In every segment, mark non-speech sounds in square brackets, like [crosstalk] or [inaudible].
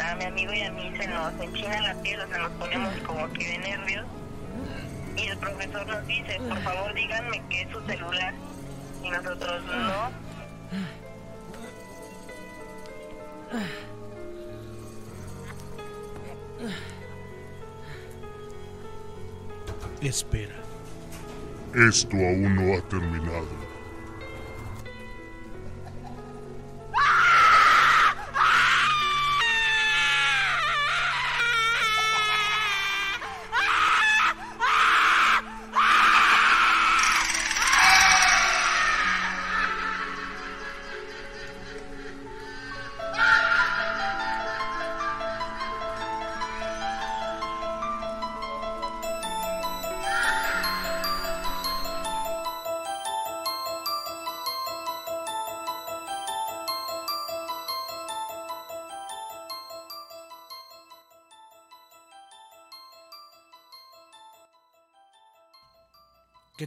a mi amigo y a mí se nos enchina la piel, o sea, nos ponemos como que de nervios. Y el profesor nos dice, por favor díganme qué es su celular. Y nosotros no. Espera. Esto aún no ha terminado.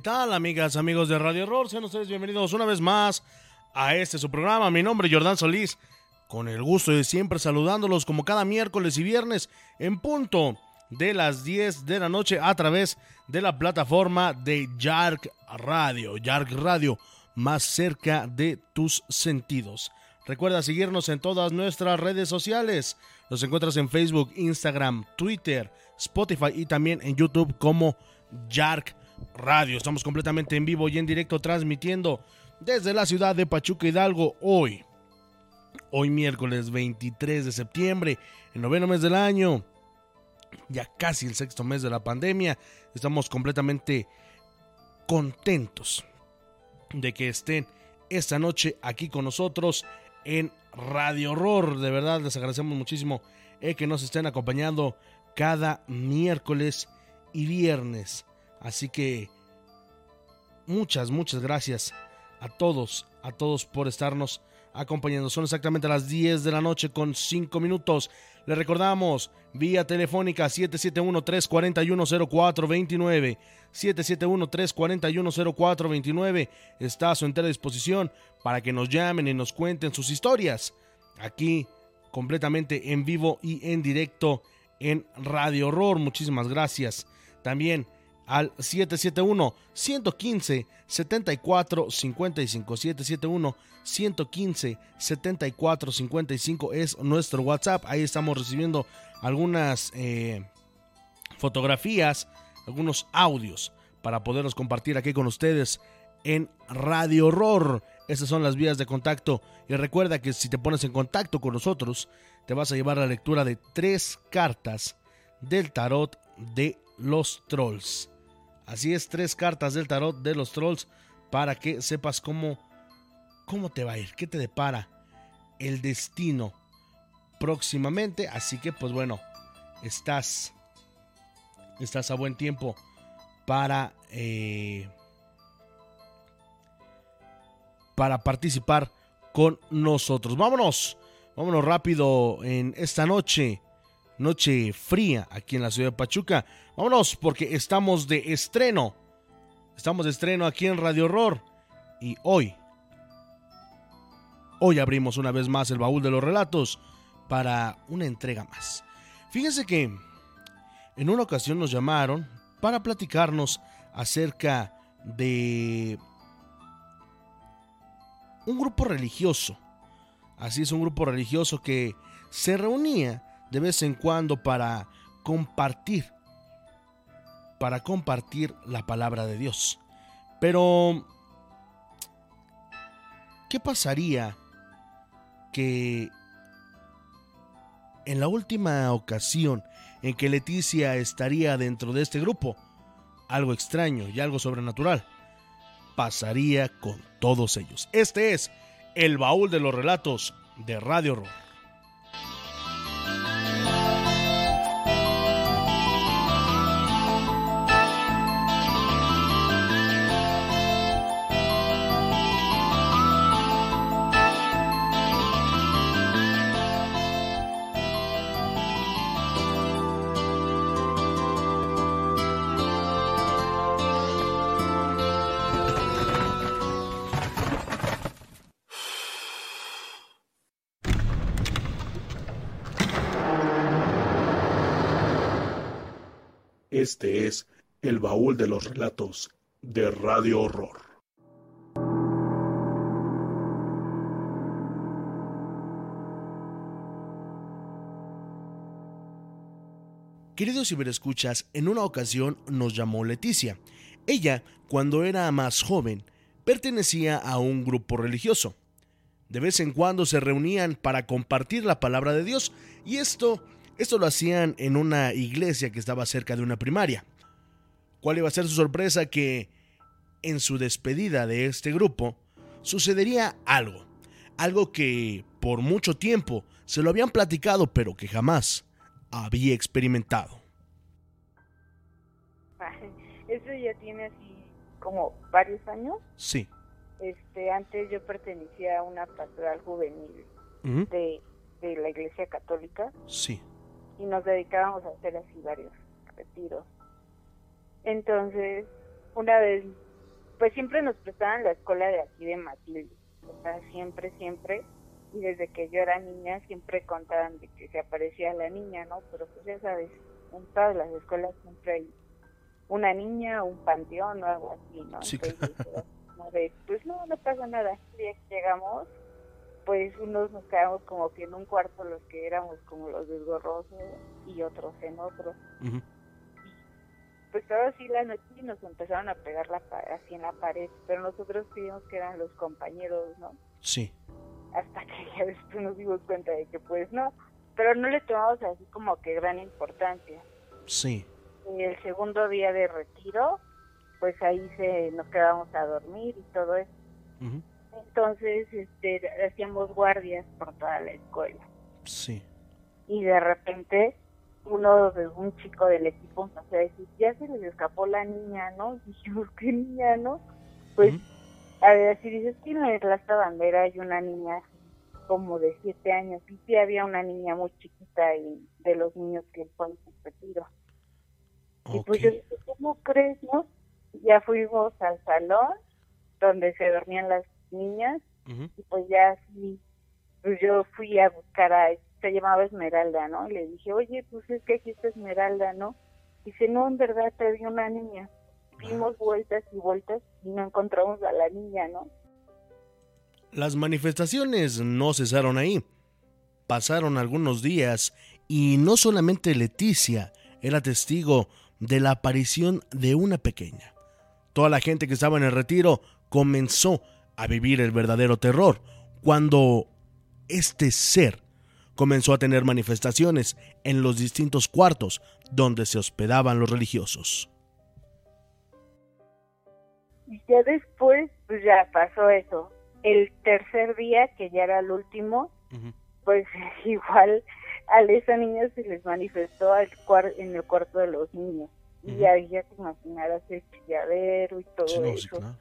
Tal, amigas, amigos de Radio Horror? Sean ustedes bienvenidos una vez más a este su programa. Mi nombre es Jordán Solís, con el gusto de siempre saludándolos como cada miércoles y viernes en punto de las 10 de la noche a través de la plataforma de Yark Radio. Yark Radio, más cerca de tus sentidos. Recuerda seguirnos en todas nuestras redes sociales. Nos encuentras en Facebook, Instagram, Twitter, Spotify y también en YouTube como Yark Radio. Estamos completamente en vivo y en directo transmitiendo desde la ciudad de Pachuca Hidalgo hoy. Hoy miércoles 23 de septiembre, el noveno mes del año, ya casi el sexto mes de la pandemia. Estamos completamente contentos de que estén esta noche aquí con nosotros en Radio Horror. De verdad les agradecemos muchísimo eh, que nos estén acompañando cada miércoles y viernes. Así que muchas, muchas gracias a todos, a todos por estarnos acompañando. Son exactamente las 10 de la noche con 5 minutos. Le recordamos, vía telefónica 771-341-0429. 771-341-0429 está a su entera disposición para que nos llamen y nos cuenten sus historias. Aquí, completamente en vivo y en directo en Radio Horror. Muchísimas gracias. También al 771 115 74 55 771 115 74 55 es nuestro WhatsApp. Ahí estamos recibiendo algunas eh, fotografías algunos audios para poderlos compartir aquí con ustedes en Radio Horror. Esas son las vías de contacto. Y recuerda que si te pones en contacto con nosotros te vas a llevar la lectura de tres cartas del tarot de los trolls Así es, tres cartas del tarot de los trolls para que sepas cómo, cómo te va a ir, qué te depara el destino próximamente. Así que, pues bueno, estás, estás a buen tiempo para, eh, para participar con nosotros. Vámonos, vámonos rápido en esta noche, noche fría aquí en la ciudad de Pachuca. Vámonos porque estamos de estreno. Estamos de estreno aquí en Radio Horror y hoy, hoy abrimos una vez más el baúl de los relatos para una entrega más. Fíjense que en una ocasión nos llamaron para platicarnos acerca de un grupo religioso. Así es, un grupo religioso que se reunía de vez en cuando para compartir, para compartir la palabra de Dios. Pero, ¿qué pasaría que en la última ocasión en que Leticia estaría dentro de este grupo, algo extraño y algo sobrenatural pasaría con todos ellos. Este es el baúl de los relatos de Radio Horror. El baúl de los relatos de Radio Horror. Queridos ciberescuchas, en una ocasión nos llamó Leticia. Ella, cuando era más joven, pertenecía a un grupo religioso. De vez en cuando se reunían para compartir la palabra de Dios y esto, esto lo hacían en una iglesia que estaba cerca de una primaria. ¿Cuál iba a ser su sorpresa? Que en su despedida de este grupo sucedería algo. Algo que por mucho tiempo se lo habían platicado pero que jamás había experimentado. Eso ya tiene así como varios años. Sí. Este, antes yo pertenecía a una pastoral juvenil de, de la Iglesia Católica Sí. y nos dedicábamos a hacer así varios retiros. Entonces, una vez, pues siempre nos prestaban la escuela de aquí de Matilde, o sea, siempre, siempre, y desde que yo era niña siempre contaban de que se aparecía la niña, ¿no? Pero pues ya sabes, en todas las escuelas siempre hay una niña, un panteón o algo así, ¿no? Sí, Entonces, de, pues no, no pasa nada. El día que llegamos, pues unos nos quedamos como que en un cuarto los que éramos como los desgorrosos y otros en otro. Ujú. Pues todo así la noche y nos empezaron a pegar la así en la pared, pero nosotros creíamos que eran los compañeros, ¿no? Sí. Hasta que ya después nos dimos cuenta de que pues no, pero no le tomamos así como que gran importancia. Sí. Y el segundo día de retiro, pues ahí se nos quedamos a dormir y todo eso. Ujú. Entonces, este, hacíamos guardias por toda la escuela. Sí. Y de repente, uno de un chico del equipo empezó a decir, ya se les escapó la niña, ¿no? [laughs] Y dijimos, ¿qué niña, no? Pues, Ujú. a ver, si dices que en el Plaza Bandera hay una niña como de siete años, y sí había una niña muy chiquita y de los niños que fue en su retiro. Y pues yo dije, ¿cómo crees, no? Ya fuimos al salón donde se dormían las niñas y pues ya así, pues yo fui a buscar a, se llamaba Esmeralda, ¿no? Y le dije, oye, pues es que aquí está Esmeralda, ¿no? Dice, no, en verdad te vi una niña. Dimos vueltas y vueltas y no encontramos a la niña, ¿no? Las manifestaciones no cesaron ahí. Pasaron algunos días y no solamente Leticia era testigo de la aparición de una pequeña. Toda la gente que estaba en el retiro comenzó a vivir el verdadero terror cuando este ser comenzó a tener manifestaciones en los distintos cuartos donde se hospedaban los religiosos. Y ya después, pues ya pasó eso. El tercer día, que ya era el último, pues [laughs] igual a esa niña se les manifestó al cuar- en el cuarto de los niños. Y ahí ya te imaginarás el chilladero y todo Sí, no, sí, eso. claro.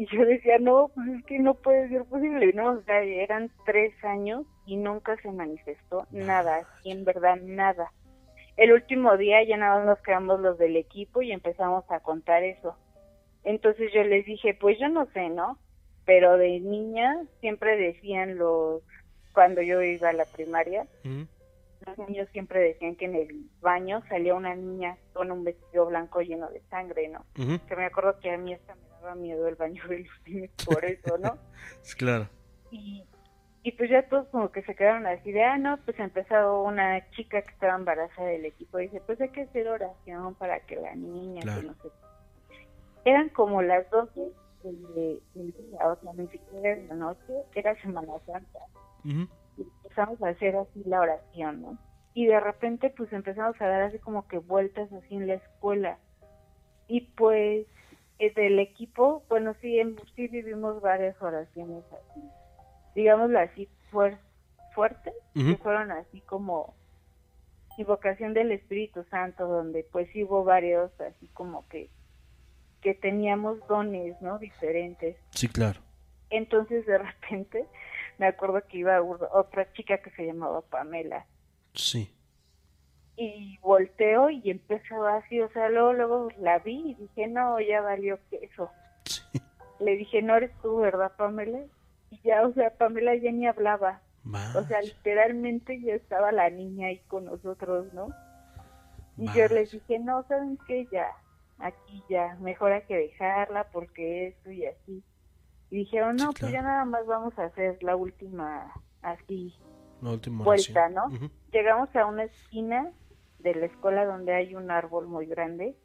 Y yo decía, no, pues es que no puede ser posible, ¿no? O sea, eran tres años y nunca se manifestó nada, y en verdad nada. El último día ya nada más nos quedamos los del equipo y empezamos a contar eso. Entonces yo les dije, pues yo no sé, ¿no? Pero de niña siempre decían los, cuando yo iba a la primaria, los niños siempre decían que en el baño salía una niña con un vestido blanco lleno de sangre, ¿no? Que me acuerdo que a mí hasta me daba miedo el baño de por eso, ¿no? [laughs] claro. Y, y pues ya todos como que se quedaron así de, ah, no, pues ha empezado una chica que estaba embarazada del equipo y dice, pues hay que hacer oración para que la niña, que no sé. Eran como las 12 del día, o sea, ni siquiera de la noche, era Semana Santa y empezamos a hacer así la oración, ¿no? Y de repente pues empezamos a dar así como que vueltas así en la escuela. Y pues del equipo, bueno, sí, sí vivimos varias oraciones así, digámoslo así, fuertes, que fueron así como invocación del Espíritu Santo, donde pues hubo varios así como que que teníamos dones, ¿no? Diferentes. Sí, claro. Entonces de repente [laughs] me acuerdo que iba otra chica que se llamaba Pamela. Sí. Y volteo y empezó así, o sea, luego, luego la vi y dije, no, ya valió queso. Sí. Le dije, no eres tú, ¿verdad, Pamela? Y ya, o sea, Pamela ya ni hablaba. O sea, literalmente ya estaba la niña ahí con nosotros, ¿no? Y yo les dije, no, ¿saben qué? Ya, aquí ya, mejor hay que dejarla porque esto y así. Y dijeron, no, pues ya nada más vamos a hacer la última, así, vuelta, ¿no? Llegamos a una esquina de la escuela donde hay un árbol muy grande.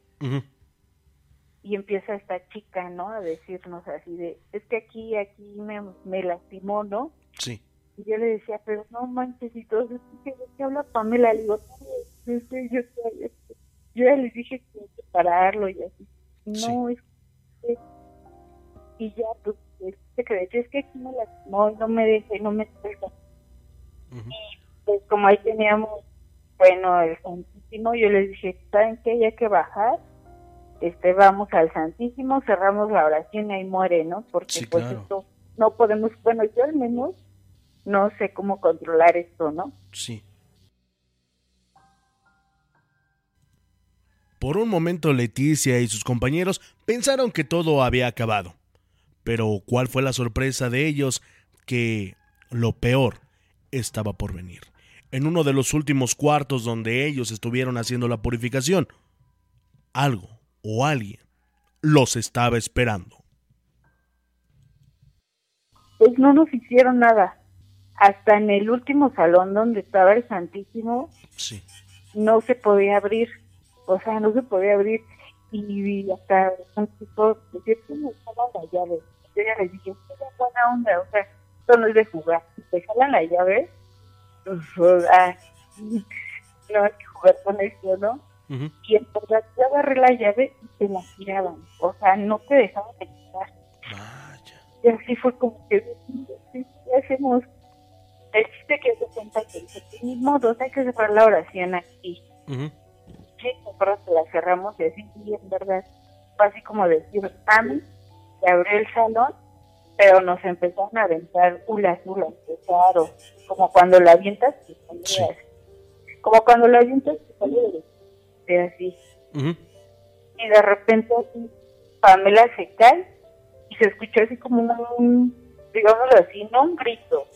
Y empieza esta chica, ¿no? A decirnos así de, es que aquí, aquí me, me lastimó, ¿no? Sí. Y yo le decía, pero no manches, y todo ¿qué, habla Pamela? Le digo, yo, yo, yo ya les dije que hay que pararlo y así. No, es que... Y ya, pues, que es que aquí me lastimó y no me deja y no me suelta. Y pues como ahí teníamos, bueno, el Santísimo, yo les dije, ¿saben qué? Hay que bajar, este, vamos al Santísimo, cerramos la oración y ahí muere, ¿no? Porque pues esto no podemos, bueno, yo al menos no sé cómo controlar esto, ¿no? Sí. Por un momento Leticia y sus compañeros pensaron que todo había acabado. Pero ¿cuál fue la sorpresa de ellos? Que lo peor estaba por venir. En uno de los últimos cuartos donde ellos estuvieron haciendo la purificación, algo o alguien los estaba esperando. Pues no nos hicieron nada. Hasta en el último salón donde estaba el Santísimo, sí. no se podía abrir. O sea, no se podía abrir. Y hasta un tipo, decía estaba la llave yo ya les dije, es buena onda, o sea, esto no es de jugar. Te jalan la llave, ah, no hay que jugar con esto, ¿no? Y en verdad yo agarré la llave y te la giraban, o sea, no te dejaban de quitar. Y así fue como que, ¿qué hacemos? El chiste que se cuenta que dice, ni modo, hay que cerrar la oración aquí. Sí, nosotros la cerramos y así, y en verdad, fue así como decir, a mí se abrió el salón, pero nos empezaron a aventar ulas, ulas, claro, como cuando la avientas, como cuando la avientas, de así. Y de repente así, Pamela se cae y se escuchó así como un, digámoslo así, no un grito,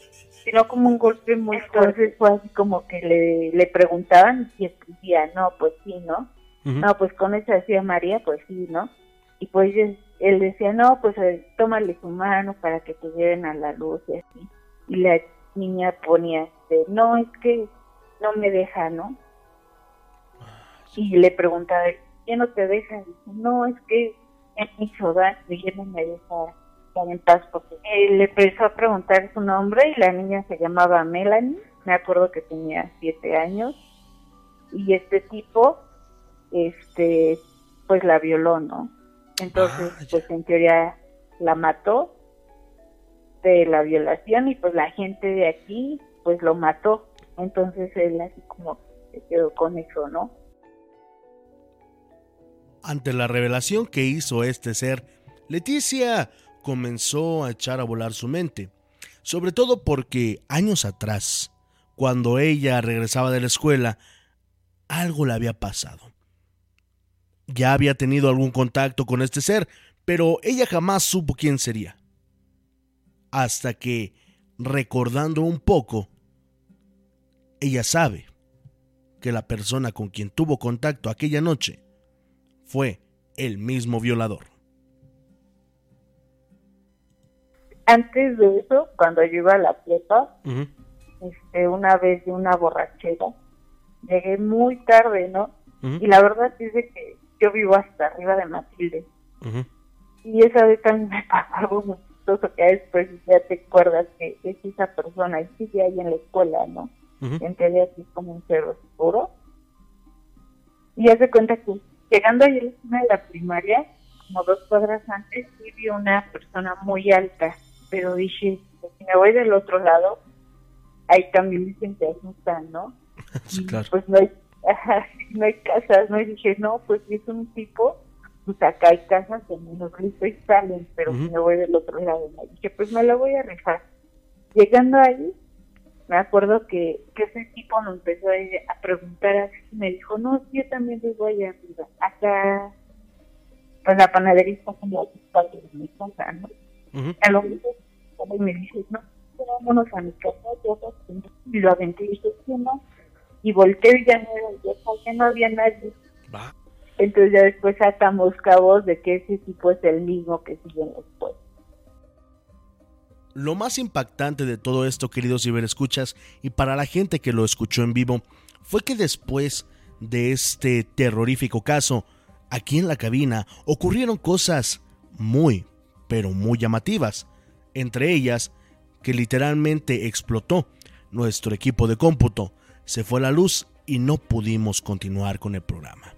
sino como un golpe muy fuerte. Fue así como que le, le preguntaban y decía, no, pues sí, ¿no? No, pues con esa decía María, pues sí, ¿no? Y pues él decía, no, pues eh, tómale su mano para que te lleven a la luz y así. Y la niña ponía, este, no, es que no me deja, ¿no? Y le preguntaba, ¿quién no te deja? dice, no, es que es mi ciudad y no me deja estar en paz. Porque él le empezó a preguntar su nombre y la niña se llamaba Melanie, me acuerdo que tenía siete años. Y este tipo, este, pues la violó, ¿no? Entonces, ah, pues en teoría la mató de la violación y pues la gente de aquí pues lo mató. Entonces él así como se quedó con eso, ¿no? Ante la revelación que hizo este ser, Leticia comenzó a echar a volar su mente, sobre todo porque años atrás, cuando ella regresaba de la escuela, algo le había pasado. Ya había tenido algún contacto con este ser, pero ella jamás supo quién sería. Hasta que, recordando un poco, ella sabe que la persona con quien tuvo contacto aquella noche fue el mismo violador. Antes de eso, cuando yo iba a la prepa, este, una vez de una borrachera, llegué muy tarde, ¿no? Y la verdad es que yo vivo hasta arriba de Matilde. Y esa vez también me pasó algo muy chistoso que después ya te acuerdas que es esa persona y sigue ahí en la escuela, ¿no? Uh así como un cerro oscuro. Y hace cuenta que llegando ahí a la esquina de la primaria, como dos cuadras antes, sí vi una persona muy alta, pero dije, si me voy del otro lado, ahí también dicen que asustan, ¿no? [laughs] Sí, claro. Pues no hay, no hay casas, ¿no? Y dije, no, pues si es un tipo, pues acá hay casas que menos grito y salen, pero si me voy del otro lado, ¿no? dije, pues me la voy a rifar. Llegando ahí, me acuerdo que, que ese tipo me empezó a, preguntar así, me dijo, no, yo también vivo allá arriba, acá, pues la panadería está como a de mi casa, ¿no? A lo mejor, y me dice, no, vámonos a mi casa, yo y lo aventé y dije, sí, no, y volteé y ya no ya no había nadie. Entonces ya después sacamos cabos de que ese tipo es el mismo que sigue en la escuela. Lo más impactante de todo esto, queridos ciberescuchas, y para la gente que lo escuchó en vivo, fue que después de este terrorífico caso, aquí en la cabina ocurrieron cosas muy, pero muy llamativas. Entre ellas, que literalmente explotó nuestro equipo de cómputo, se fue la luz y no pudimos continuar con el programa.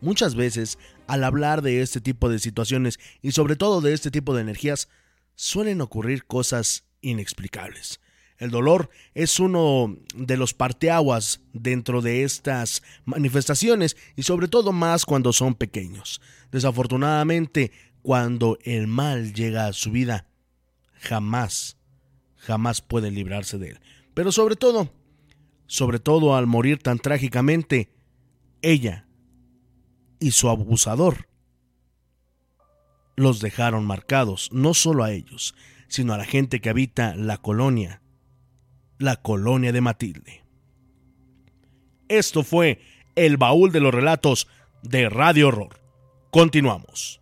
Muchas veces, al hablar de este tipo de situaciones y sobre todo de este tipo de energías, suelen ocurrir cosas inexplicables. El dolor es uno de los parteaguas dentro de estas manifestaciones y sobre todo más cuando son pequeños. Desafortunadamente, cuando el mal llega a su vida, jamás, jamás pueden librarse de él. Pero sobre todo, sobre todo al morir tan trágicamente, ella y su abusador los dejaron marcados, no solo a ellos, sino a la gente que habita la colonia, la colonia de Matilde. Esto fue el baúl de los relatos de Radio Horror. Continuamos.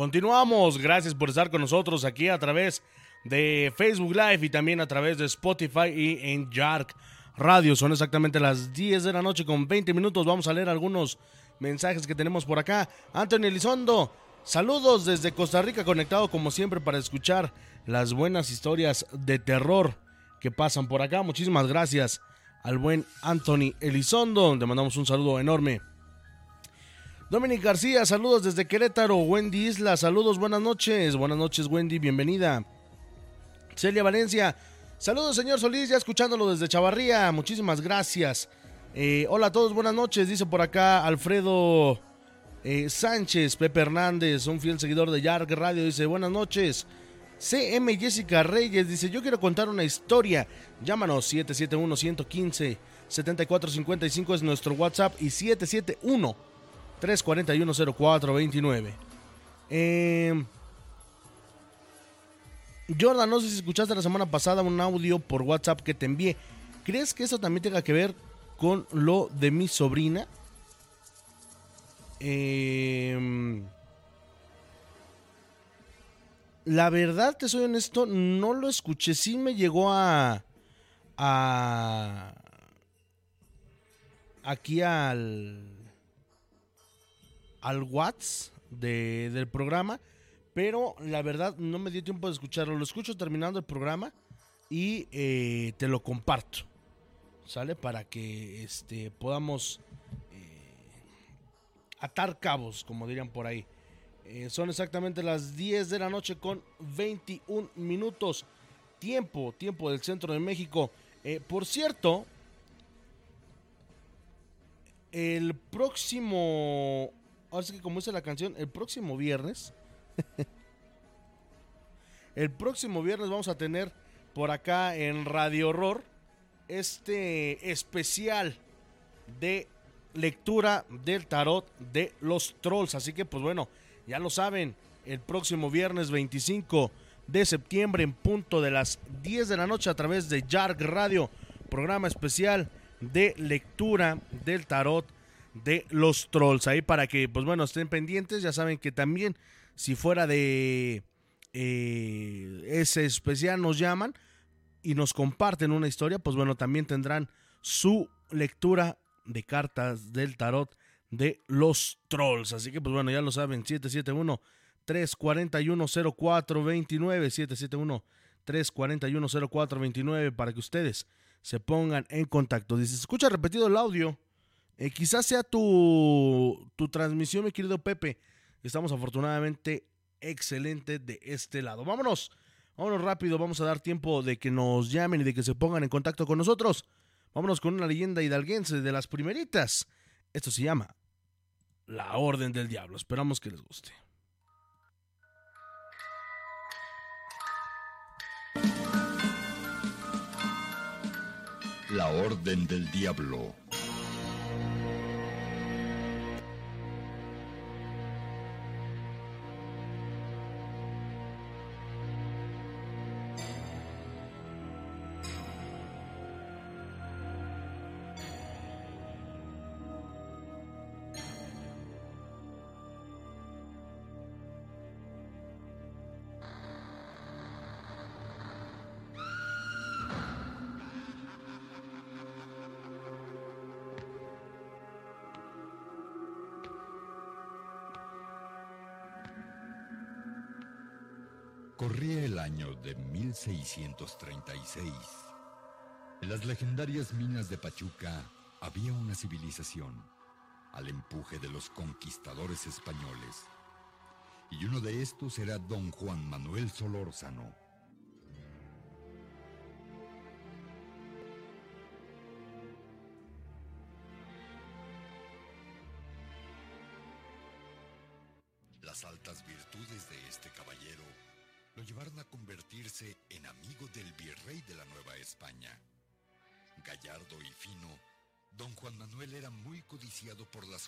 Continuamos, gracias por estar con nosotros aquí a través de Facebook Live y también a través de Spotify y en Jark Radio. Son exactamente las 10 de la noche con 20 minutos. Vamos a leer algunos mensajes que tenemos por acá. Anthony Elizondo, saludos desde Costa Rica, conectado como siempre para escuchar las buenas historias de terror que pasan por acá. Muchísimas gracias al buen Anthony Elizondo. Le mandamos un saludo enorme. Dominic García, saludos desde Querétaro. Wendy Isla, saludos, buenas noches. Buenas noches, Wendy, bienvenida. Celia Valencia, saludos, señor Solís, ya escuchándolo desde Chavarría. Muchísimas gracias. Eh, hola a todos, buenas noches. Dice por acá Alfredo eh, Sánchez, Pepe Hernández, un fiel seguidor de Yark Radio. Dice, buenas noches. CM Jessica Reyes dice, yo quiero contar una historia. Llámanos 771-115-7455 es nuestro WhatsApp y 771 341-0429. Eh, Jordan, no sé si escuchaste la semana pasada un audio por WhatsApp que te envié. ¿Crees que eso también tenga que ver con lo de mi sobrina? Eh, la verdad, te soy honesto, no lo escuché. Sí me llegó a. a aquí al al WhatsApp del programa, pero la verdad no me dio tiempo de escucharlo. Lo escucho terminando el programa y eh, te lo comparto. ¿Sale? Para que este, podamos eh, atar cabos, como dirían por ahí. Eh, son exactamente las 10 de la noche con 21 minutos. Tiempo, tiempo del centro de México. por cierto, el próximo. Ahora sí que como dice la canción, el próximo viernes. [laughs] el próximo viernes vamos a tener por acá en Radio Horror este especial de lectura del tarot de los trolls. Así que pues bueno, ya lo saben, el próximo viernes 25 de septiembre en punto de las 10 de la noche a través de Jark Radio, programa especial de lectura del tarot de los trolls. Ahí para que, pues bueno, estén pendientes. Ya saben que también, si fuera de eh, ese especial, nos llaman y nos comparten una historia, pues bueno, también tendrán su lectura de cartas del tarot de los trolls. Así que, pues bueno, ya lo saben, 771 341 0429 771 341 0429 para que ustedes se pongan en contacto. Dice, escucha repetido el audio. Eh, quizás sea tu, tu transmisión, mi querido Pepe. Estamos afortunadamente excelente de este lado. Vámonos, vámonos rápido. Vamos a dar tiempo de que nos llamen y de que se pongan en contacto con nosotros. Vámonos con una leyenda hidalguense de las primeritas. Esto se llama La Orden del Diablo. Esperamos que les guste. La Orden del Diablo. Corría el año de 1636. En las legendarias minas de Pachuca había una civilización al empuje de los conquistadores españoles. Y uno de estos era don Juan Manuel Solórzano.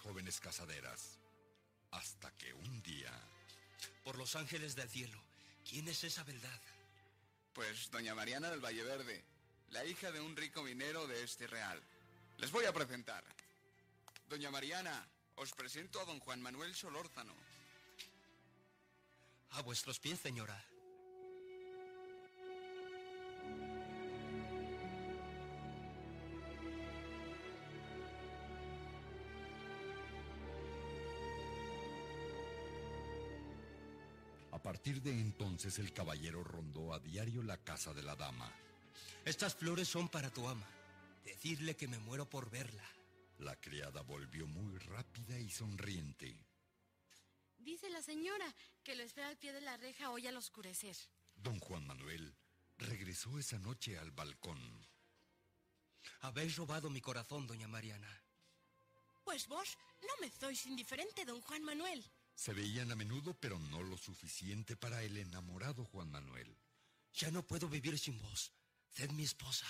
Jóvenes casaderas. Hasta que un día... Por los ángeles del cielo, ¿quién es esa verdad? Pues doña Mariana del Valle Verde, la hija de un rico minero de este real. Les voy a presentar. Doña Mariana, os presento a don Juan Manuel Solórzano. A vuestros pies, señora. Partir de entonces el caballero rondó a diario la casa de la dama. Estas flores son para tu ama. Decirle que me muero por verla. La criada volvió muy rápida y sonriente. Dice la señora que lo espera al pie de la reja hoy al oscurecer. Don Juan Manuel regresó esa noche al balcón. Habéis robado mi corazón, doña Mariana. Pues vos no me sois indiferente, don Juan Manuel. Se veían a menudo, pero no lo suficiente para el enamorado Juan Manuel. Ya no puedo vivir sin vos. Sed mi esposa.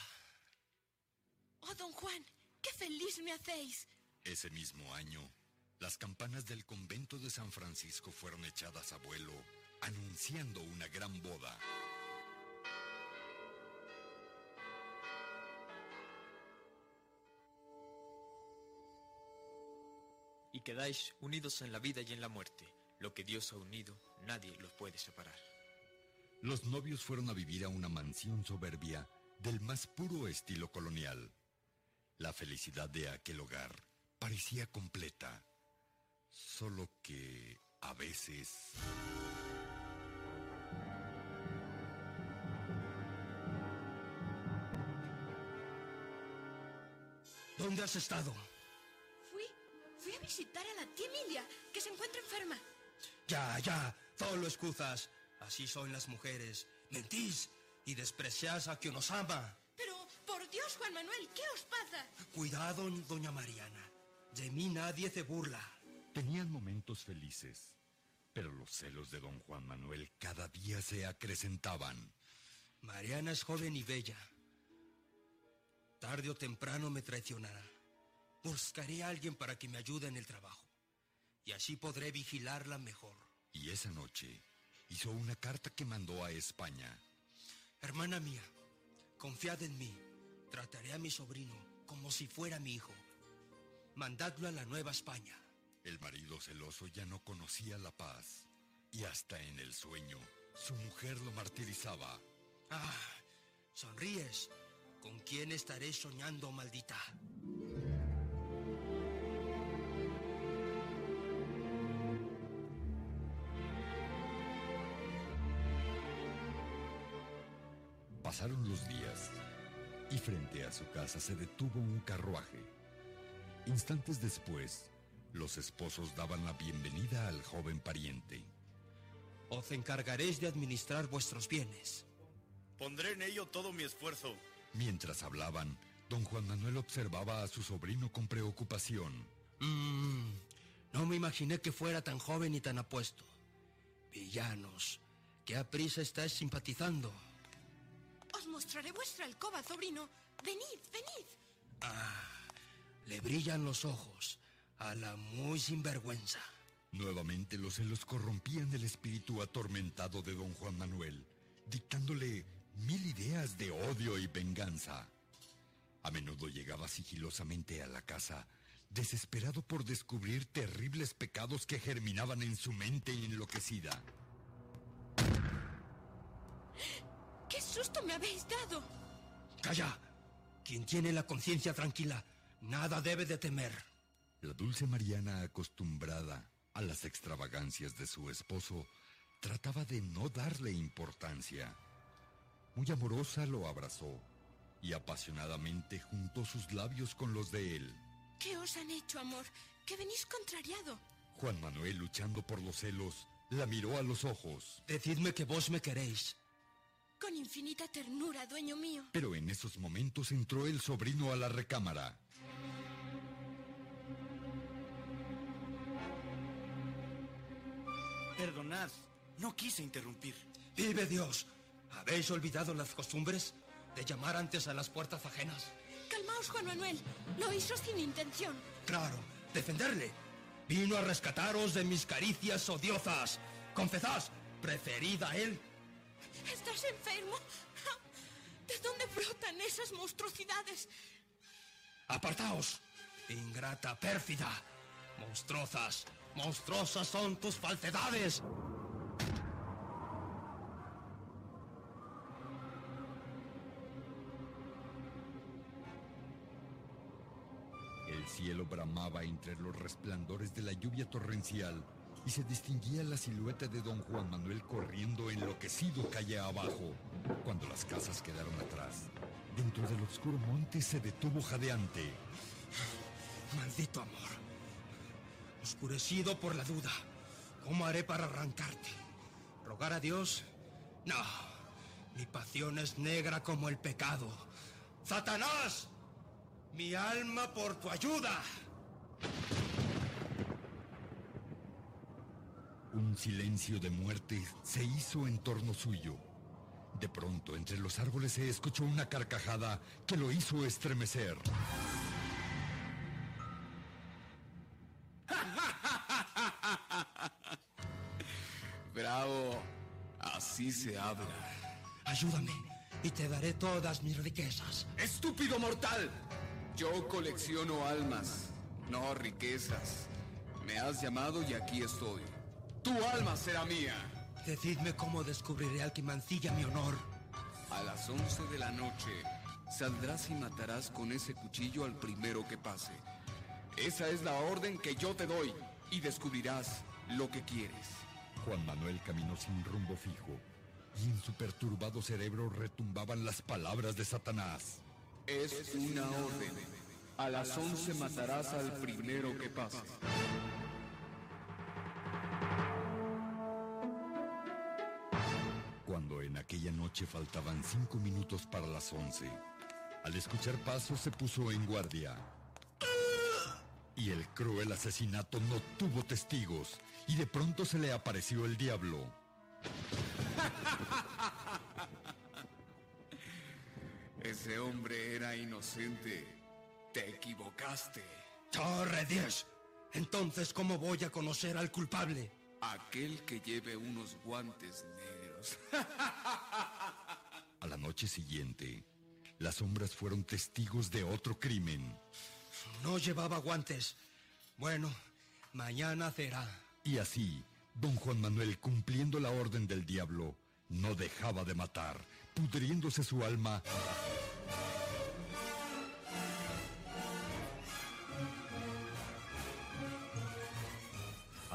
Oh, don Juan, qué feliz me hacéis. Ese mismo año, las campanas del convento de San Francisco fueron echadas a vuelo, anunciando una gran boda. quedáis unidos en la vida y en la muerte. Lo que Dios ha unido, nadie los puede separar. Los novios fueron a vivir a una mansión soberbia del más puro estilo colonial. La felicidad de aquel hogar parecía completa, solo que a veces... ¿Dónde has estado? Visitar a la tía Emilia, que se encuentra enferma. Ya, ya, todo lo excusas. Así son las mujeres. Mentís y despreciás a quien os ama. Pero, por Dios, Juan Manuel, ¿qué os pasa? Cuidado, doña Mariana. De mí nadie se burla. Tenían momentos felices, pero los celos de don Juan Manuel cada día se acrecentaban. Mariana es joven y bella. Tarde o temprano me traicionará. Buscaré a alguien para que me ayude en el trabajo. Y así podré vigilarla mejor. Y esa noche hizo una carta que mandó a España. Hermana mía, confiad en mí. Trataré a mi sobrino como si fuera mi hijo. Mandadlo a la Nueva España. El marido celoso ya no conocía la paz. Y hasta en el sueño, su mujer lo martirizaba. Ah, sonríes. ¿Con quién estaré soñando, maldita? Pasaron los días y frente a su casa se detuvo un carruaje. Instantes después, los esposos daban la bienvenida al joven pariente. Os encargaréis de administrar vuestros bienes. Pondré en ello todo mi esfuerzo. Mientras hablaban, don Juan Manuel observaba a su sobrino con preocupación. Mm, no me imaginé que fuera tan joven y tan apuesto. Villanos, ¿qué aprisa estáis simpatizando? Os mostraré vuestra alcoba, sobrino. Venid, venid. Ah, le brillan los ojos a la muy sinvergüenza. Nuevamente los celos corrompían el espíritu atormentado de don Juan Manuel, dictándole mil ideas de odio y venganza. A menudo llegaba sigilosamente a la casa, desesperado por descubrir terribles pecados que germinaban en su mente enloquecida. ¡Qué susto me habéis dado! ¡Calla! Quien tiene la conciencia tranquila, nada debe de temer. La dulce Mariana, acostumbrada a las extravagancias de su esposo, trataba de no darle importancia. Muy amorosa lo abrazó y apasionadamente juntó sus labios con los de él. ¿Qué os han hecho, amor? Que venís contrariado. Juan Manuel, luchando por los celos, la miró a los ojos. Decidme que vos me queréis. Con infinita ternura, dueño mío. Pero en esos momentos entró el sobrino a la recámara. Perdonad, no quise interrumpir. Vive Dios. ¿Habéis olvidado las costumbres de llamar antes a las puertas ajenas? Calmaos, Juan Manuel. Lo hizo sin intención. Claro, defenderle. Vino a rescataros de mis caricias odiosas. Confesad, preferida a él. ¿Estás enfermo? ¿De dónde brotan esas monstruosidades? Apartaos, ingrata pérfida. Monstruosas, monstruosas son tus falsedades. El cielo bramaba entre los resplandores de la lluvia torrencial y se distinguía la silueta de don Juan Manuel corriendo enloquecido calle abajo. Cuando las casas quedaron atrás, dentro del oscuro monte se detuvo jadeante. Maldito amor. Oscurecido por la duda. ¿Cómo haré para arrancarte? ¿Rogar a Dios? No. Mi pasión es negra como el pecado. ¡Satanás! Mi alma por tu ayuda. Un silencio de muerte se hizo en torno suyo. De pronto, entre los árboles se escuchó una carcajada que lo hizo estremecer. [laughs] Bravo. Así se habla. Ayúdame y te daré todas mis riquezas. ¡Estúpido mortal! Yo colecciono almas, no riquezas. Me has llamado y aquí estoy. Tu alma será mía. Decidme cómo descubriré al que mancilla mi honor. A las 11 de la noche saldrás y matarás con ese cuchillo al primero que pase. Esa es la orden que yo te doy y descubrirás lo que quieres. Juan Manuel caminó sin rumbo fijo y en su perturbado cerebro retumbaban las palabras de Satanás. Es una orden. A las once matarás al primero que pase. Aquella noche faltaban cinco minutos para las once, al escuchar pasos se puso en guardia. Y el cruel asesinato no tuvo testigos, y de pronto se le apareció el diablo. [laughs] Ese hombre era inocente. Te equivocaste. ¡Torre 10! Entonces, ¿cómo voy a conocer al culpable? Aquel que lleve unos guantes negros. [laughs] A la noche siguiente, las sombras fueron testigos de otro crimen. No llevaba guantes. Bueno, mañana será. Y así, don Juan Manuel, cumpliendo la orden del diablo, no dejaba de matar, pudriéndose su alma.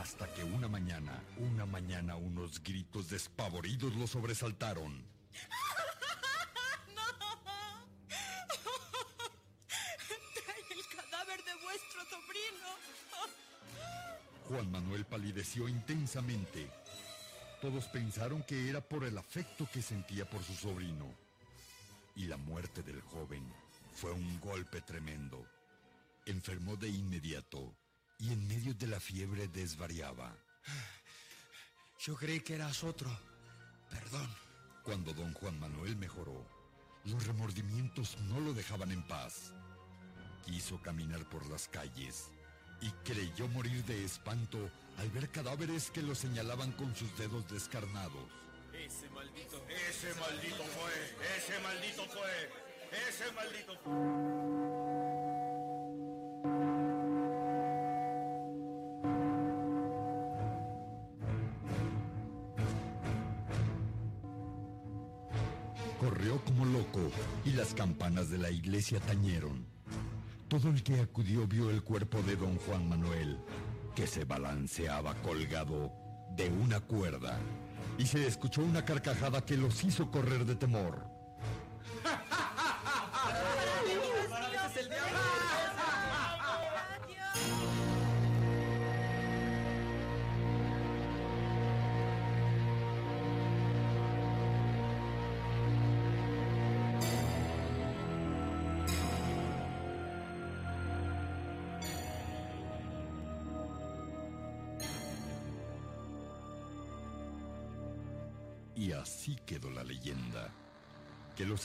Hasta que una mañana, una mañana, unos gritos despavoridos lo sobresaltaron. [laughs] ¡Trae [laughs] el cadáver de vuestro sobrino! [laughs] Juan Manuel palideció intensamente. Todos pensaron que era por el afecto que sentía por su sobrino. Y la muerte del joven fue un golpe tremendo. Enfermó de inmediato y en medio de la fiebre desvariaba. Yo creí que eras otro. Perdón. Cuando don Juan Manuel mejoró, los remordimientos no lo dejaban en paz. Quiso caminar por las calles y creyó morir de espanto al ver cadáveres que lo señalaban con sus dedos descarnados. Ese maldito, ese maldito fue, ese maldito fue, ese maldito fue. Corrió como loco y las campanas de la iglesia tañeron. Todo el que acudió vio el cuerpo de don Juan Manuel, que se balanceaba colgado de una cuerda, y se escuchó una carcajada que los hizo correr de temor.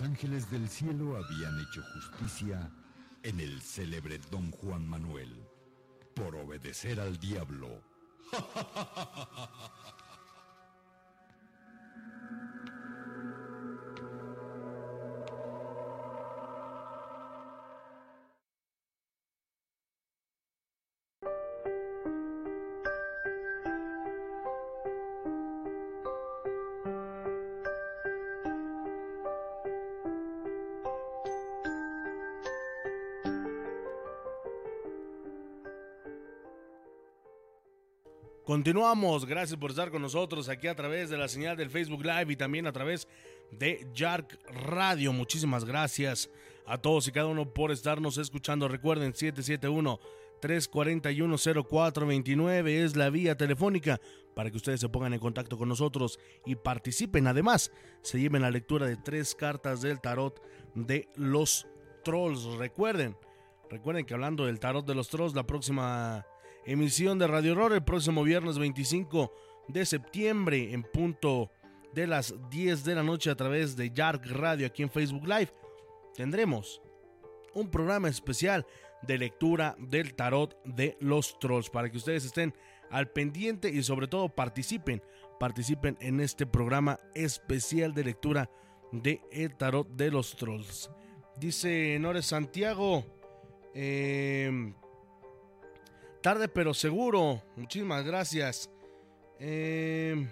Ángeles del cielo habían hecho justicia en el célebre don Juan Manuel, por obedecer al diablo. [laughs] Continuamos, gracias por estar con nosotros aquí a través de la señal del Facebook Live y también a través de Jark Radio. Muchísimas gracias a todos y cada uno por estarnos escuchando. Recuerden, 771-341-0429 es la vía telefónica para que ustedes se pongan en contacto con nosotros y participen. Además, se lleven la lectura de tres cartas del tarot de los trolls. Recuerden, recuerden que hablando del tarot de los trolls, la próxima emisión de Radio Horror el próximo viernes 25 de septiembre en punto de las 10 de la noche a través de Yark Radio aquí en Facebook Live. Tendremos un programa especial de lectura del tarot de los trolls para que ustedes estén al pendiente y sobre todo participen, participen en este programa especial de lectura de el tarot de los trolls. Dice Nores Santiago, eh, Tarde pero seguro. Muchísimas gracias. Eh,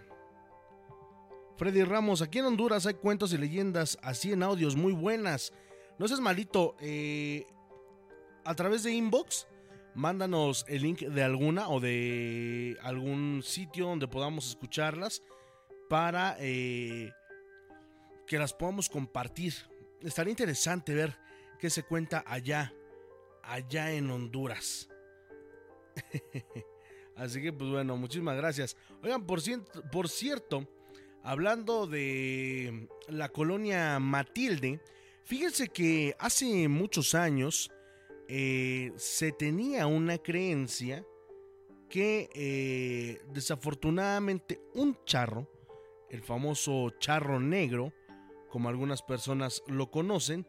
Freddy Ramos, aquí en Honduras hay cuentos y leyendas así en audios muy buenas. No seas malito. eh, a través de inbox, mándanos el link de alguna o de algún sitio donde podamos escucharlas para eh, que las podamos compartir. Estaría interesante ver qué se cuenta allá allá en Honduras. [laughs] Así que, pues bueno, muchísimas gracias. Oigan, por, por cierto, hablando de la colonia Matilde, fíjense que hace muchos años eh, se tenía una creencia que eh, desafortunadamente un charro, el famoso charro negro, como algunas personas lo conocen,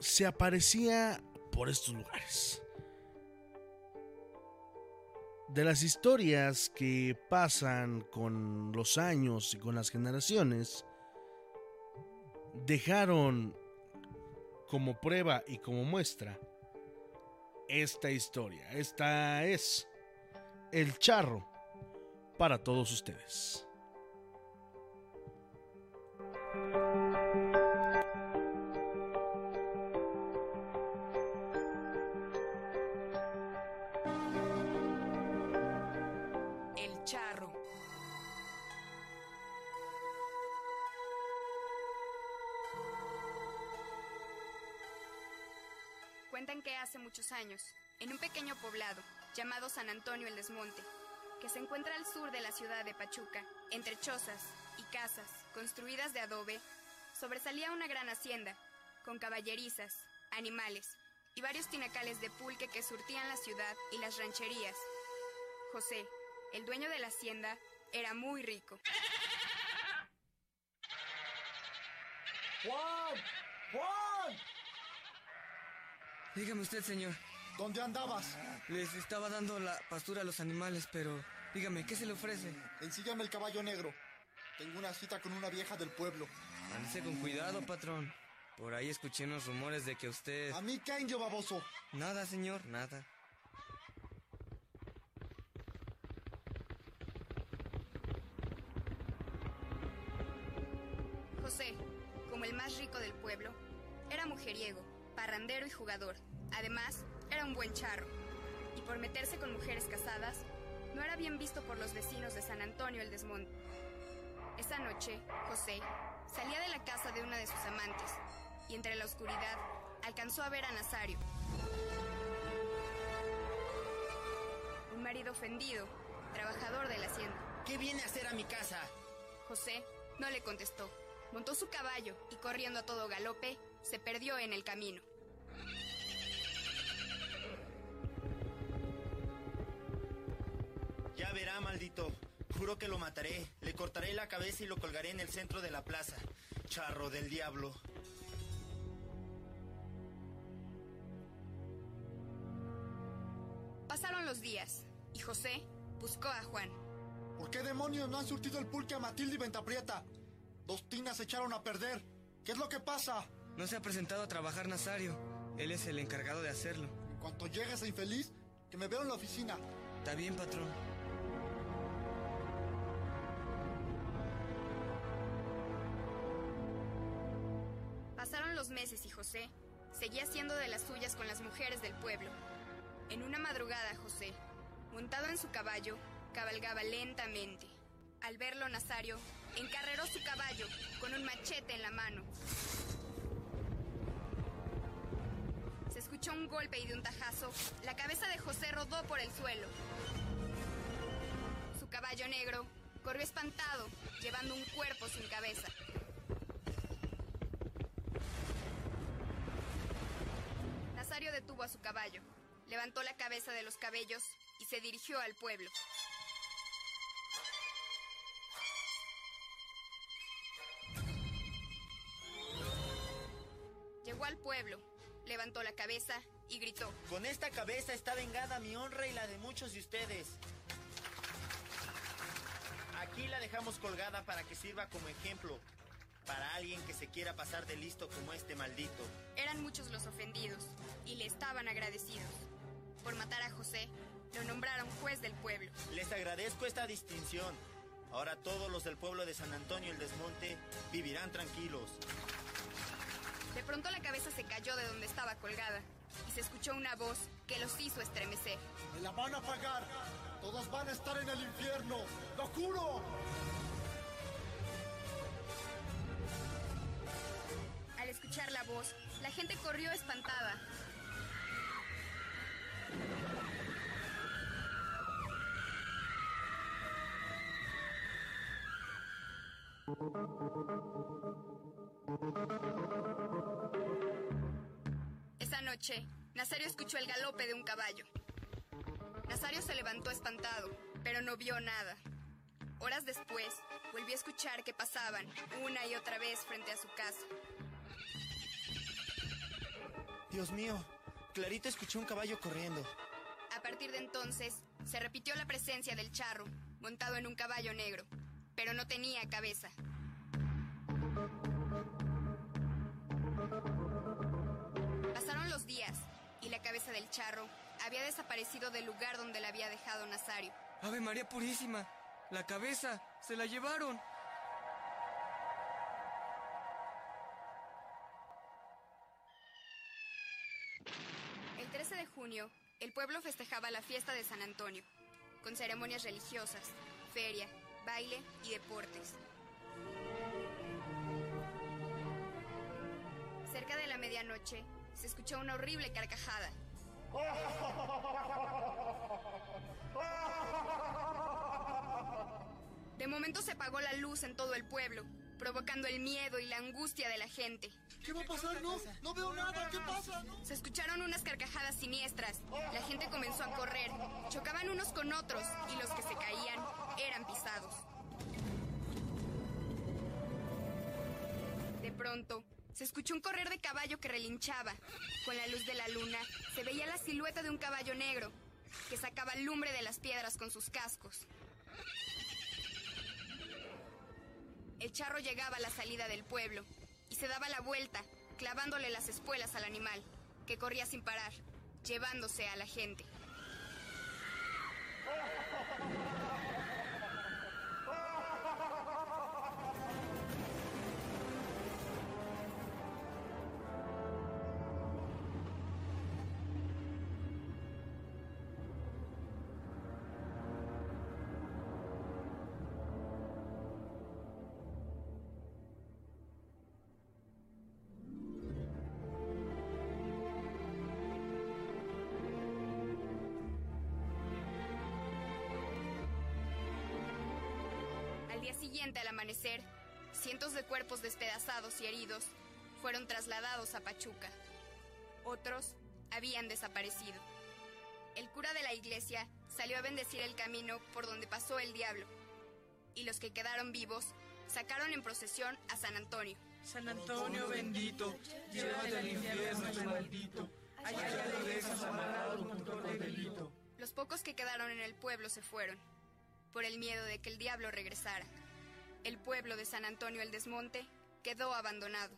se aparecía por estos lugares. De las historias que pasan con los años y con las generaciones, dejaron como prueba y como muestra esta historia. Esta es el charro para todos ustedes. Años, en un pequeño poblado llamado San Antonio el Desmonte, que se encuentra al sur de la ciudad de Pachuca, entre chozas y casas construidas de adobe, sobresalía una gran hacienda, con caballerizas, animales y varios tinacales de pulque que surtían la ciudad y las rancherías. José, el dueño de la hacienda, era muy rico. ¡Juan! ¡Juan! Dígame usted, señor. ¿Dónde andabas? Les estaba dando la pastura a los animales, pero dígame, ¿qué se le ofrece? Ensíllame el caballo negro. Tengo una cita con una vieja del pueblo. Ándese con cuidado, patrón. Por ahí escuché unos rumores de que usted... ¿A mí qué yo, baboso? Nada, señor, nada. José, como el más rico del pueblo, era mujeriego parrandero y jugador. Además, era un buen charro. Y por meterse con mujeres casadas, no era bien visto por los vecinos de San Antonio el Desmonte. Esa noche, José salía de la casa de una de sus amantes y entre la oscuridad alcanzó a ver a Nazario. Un marido ofendido, trabajador de la hacienda. ¿Qué viene a hacer a mi casa? José no le contestó. Montó su caballo y corriendo a todo galope, se perdió en el camino. Juro que lo mataré. Le cortaré la cabeza y lo colgaré en el centro de la plaza. Charro del diablo. Pasaron los días y José buscó a Juan. ¿Por qué demonios no han surtido el pulque a Matilde y Ventaprieta? Dos tinas se echaron a perder. ¿Qué es lo que pasa? No se ha presentado a trabajar Nazario. Él es el encargado de hacerlo. En cuanto llegue ese infeliz, que me veo en la oficina. Está bien, patrón. José seguía haciendo de las suyas con las mujeres del pueblo. En una madrugada, José, montado en su caballo, cabalgaba lentamente. Al verlo, Nazario encarreró su caballo con un machete en la mano. Se escuchó un golpe y de un tajazo, la cabeza de José rodó por el suelo. Su caballo negro corrió espantado, llevando un cuerpo sin cabeza. Nazario detuvo a su caballo, levantó la cabeza de los cabellos y se dirigió al pueblo. Llegó al pueblo, levantó la cabeza y gritó. Con esta cabeza está vengada mi honra y la de muchos de ustedes. Aquí la dejamos colgada para que sirva como ejemplo para alguien que se quiera pasar de listo como este maldito. Eran muchos los ofendidos y le estaban agradecidos. Por matar a José, lo nombraron juez del pueblo. Les agradezco esta distinción. Ahora todos los del pueblo de San Antonio el Desmonte vivirán tranquilos. De pronto la cabeza se cayó de donde estaba colgada y se escuchó una voz que los hizo estremecer. ¡Me la van a pagar! ¡Todos van a estar en el infierno! ¡Lo juro! La voz, la gente corrió espantada. Esa noche, Nazario escuchó el galope de un caballo. Nazario se levantó espantado, pero no vio nada. Horas después, volvió a escuchar que pasaban una y otra vez frente a su casa. Dios mío, clarito escuché un caballo corriendo. A partir de entonces, se repitió la presencia del charro, montado en un caballo negro, pero no tenía cabeza. Pasaron los días y la cabeza del charro había desaparecido del lugar donde la había dejado Nazario. Ave María Purísima, la cabeza, se la llevaron. El pueblo festejaba la fiesta de San Antonio, con ceremonias religiosas, feria, baile y deportes. Cerca de la medianoche, se escuchó una horrible carcajada. De momento se apagó la luz en todo el pueblo, provocando el miedo y la angustia de la gente. ¿Qué va a pasar? No, no veo nada. ¿Qué pasa? Se escucharon unas carcajadas siniestras. La gente comenzó a correr. Chocaban unos con otros y los que se caían eran pisados. De pronto, se escuchó un correr de caballo que relinchaba. Con la luz de la luna, se veía la silueta de un caballo negro que sacaba lumbre de las piedras con sus cascos. El charro llegaba a la salida del pueblo y se daba la vuelta, clavándole las espuelas al animal, que corría sin parar, llevándose a la gente. Día siguiente, al amanecer, cientos de cuerpos despedazados y heridos fueron trasladados a Pachuca. Otros habían desaparecido. El cura de la iglesia salió a bendecir el camino por donde pasó el diablo. Y los que quedaron vivos sacaron en procesión a San Antonio. San Antonio bendito, llévate del infierno ese maldito, allá amarrado con todo el delito. Los pocos que quedaron en el pueblo se fueron, por el miedo de que el diablo regresara. El pueblo de San Antonio el Desmonte quedó abandonado.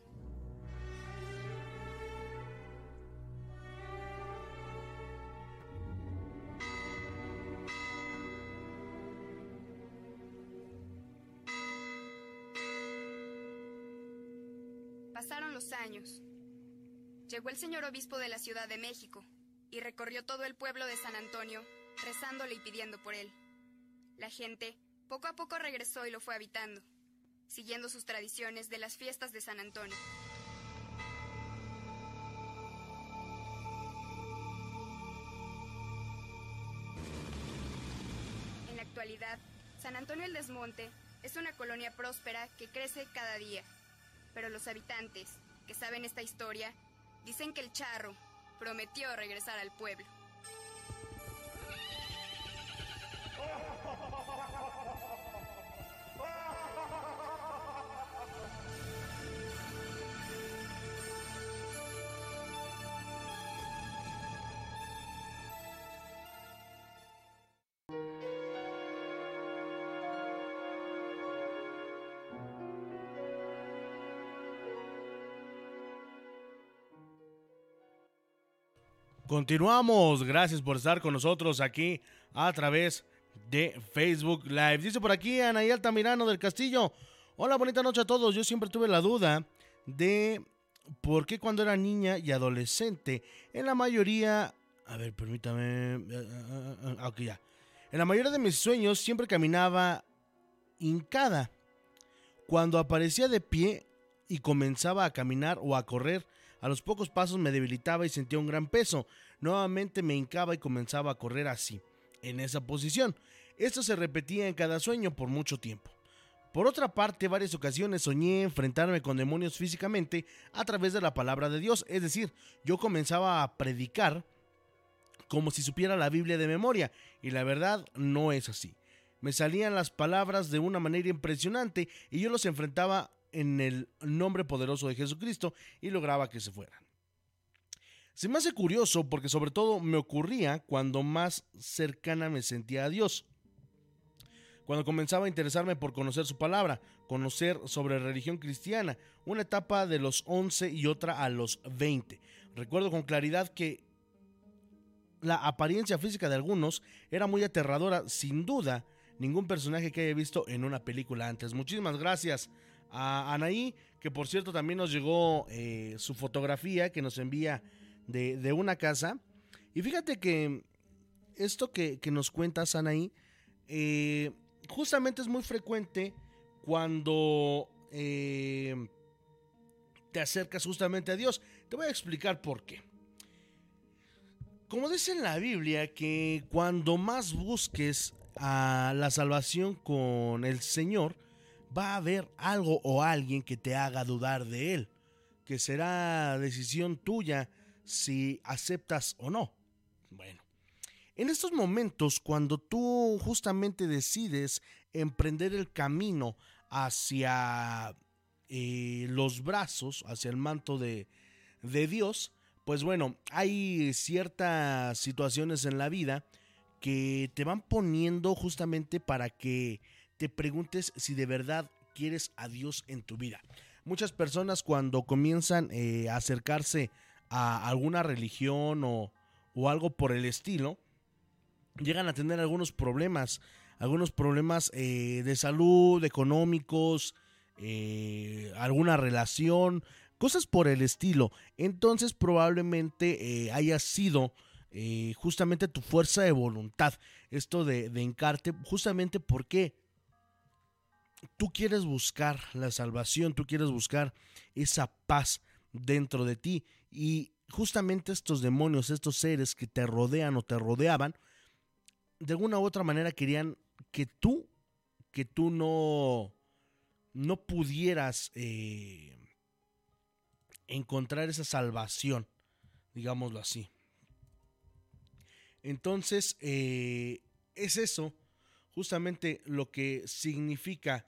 Pasaron los años. Llegó el señor obispo de la Ciudad de México y recorrió todo el pueblo de San Antonio, rezándole y pidiendo por él. La gente poco a poco regresó y lo fue habitando, siguiendo sus tradiciones de las fiestas de San Antonio. En la actualidad, San Antonio el Desmonte es una colonia próspera que crece cada día, pero los habitantes, que saben esta historia, dicen que el charro prometió regresar al pueblo. Continuamos, gracias por estar con nosotros aquí a través de Facebook Live. Dice por aquí Anaí Altamirano del Castillo. Hola, bonita noche a todos. Yo siempre tuve la duda de por qué cuando era niña y adolescente, en la mayoría... A ver, permítame... Aquí ya. En la mayoría de mis sueños siempre caminaba hincada. Cuando aparecía de pie, y comenzaba a caminar o a correr. A los pocos pasos me debilitaba y sentía un gran peso. Nuevamente me hincaba y comenzaba a correr así, en esa posición. Esto se repetía en cada sueño por mucho tiempo. Por otra parte, varias ocasiones soñé enfrentarme con demonios físicamente a través de la palabra de Dios, es decir, yo comenzaba a predicar como si supiera la Biblia de memoria, y la verdad no es así. Me salían las palabras de una manera impresionante y yo los enfrentaba en el nombre poderoso de Jesucristo y lograba que se fueran. Se me hace curioso porque sobre todo me ocurría cuando más cercana me sentía a Dios. Cuando comenzaba a interesarme por conocer su palabra, conocer sobre religión cristiana, una etapa de los 11 y otra a los 20. Recuerdo con claridad que la apariencia física de algunos era muy aterradora, sin duda, ningún personaje que haya visto en una película antes. Muchísimas gracias a Anaí, que por cierto también nos llegó eh, su fotografía que nos envía de, una casa. Y fíjate que esto que, nos cuentas, Anaí, eh, justamente es muy frecuente cuando eh, te acercas justamente a Dios. Te voy a explicar por qué. Como dice en la Biblia que cuando más busques a la salvación con el Señor, va a haber algo o alguien que te haga dudar de Él, que será decisión tuya si aceptas o no. Bueno, en estos momentos, cuando tú justamente decides emprender el camino hacia eh, los brazos, hacia el manto de, de Dios, pues bueno, hay ciertas situaciones en la vida que te van poniendo justamente para que te preguntes si de verdad quieres a Dios en tu vida. Muchas personas cuando comienzan eh, a acercarse a alguna religión o, algo por el estilo, llegan a tener algunos problemas, algunos problemas eh, de salud, económicos, eh, alguna relación, cosas por el estilo. Entonces probablemente eh, haya sido justamente tu fuerza de voluntad, esto de, de encarte, justamente porque tú quieres buscar la salvación, tú quieres buscar esa paz dentro de ti y justamente estos demonios, estos seres que te rodean o te rodeaban, de alguna u otra manera querían que tú, que tú no, no pudieras eh, encontrar esa salvación, digámoslo así. Entonces, eh, es eso justamente lo que significa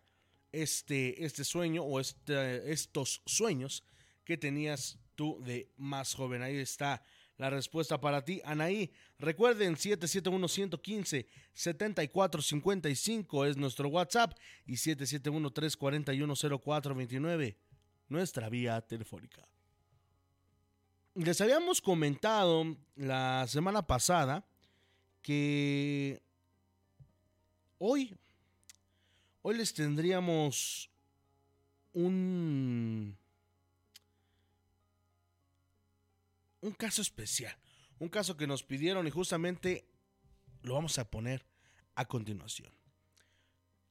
este, este sueño o este, estos sueños que tenías de más joven. Ahí está la respuesta para ti, Anaí. Recuerden, 771-115-7455 es nuestro WhatsApp y 771-341-0429 nuestra vía telefónica. Les habíamos comentado la semana pasada que hoy, hoy les tendríamos un, un caso especial, un caso que nos pidieron y justamente lo vamos a poner a continuación.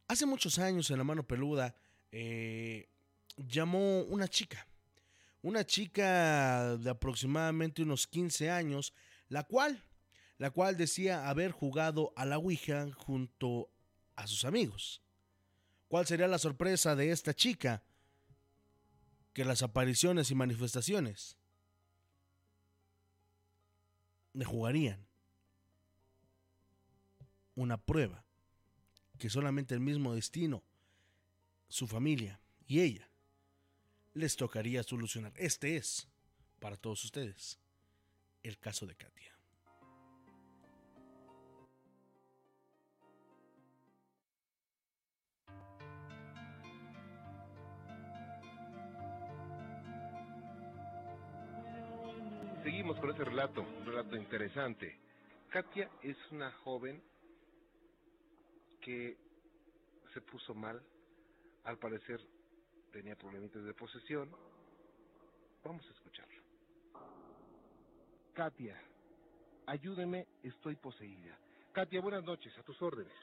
Hace muchos años en la mano peluda, eh, llamó una chica, una chica de aproximadamente unos 15 años, la cual, la cual decía haber jugado a la Ouija junto a sus amigos. ¿Cuál sería la sorpresa de esta chica? Que las apariciones y manifestaciones le jugarían una prueba que solamente el mismo destino, su familia y ella les tocaría solucionar. Este es, para todos ustedes, el caso de Katia. Seguimos con ese relato, un relato interesante. Katia es una joven que se puso mal, al parecer tenía problemitas de posesión. Vamos a escucharlo. Katia, ayúdeme, estoy poseída. Katia, buenas noches, a tus órdenes.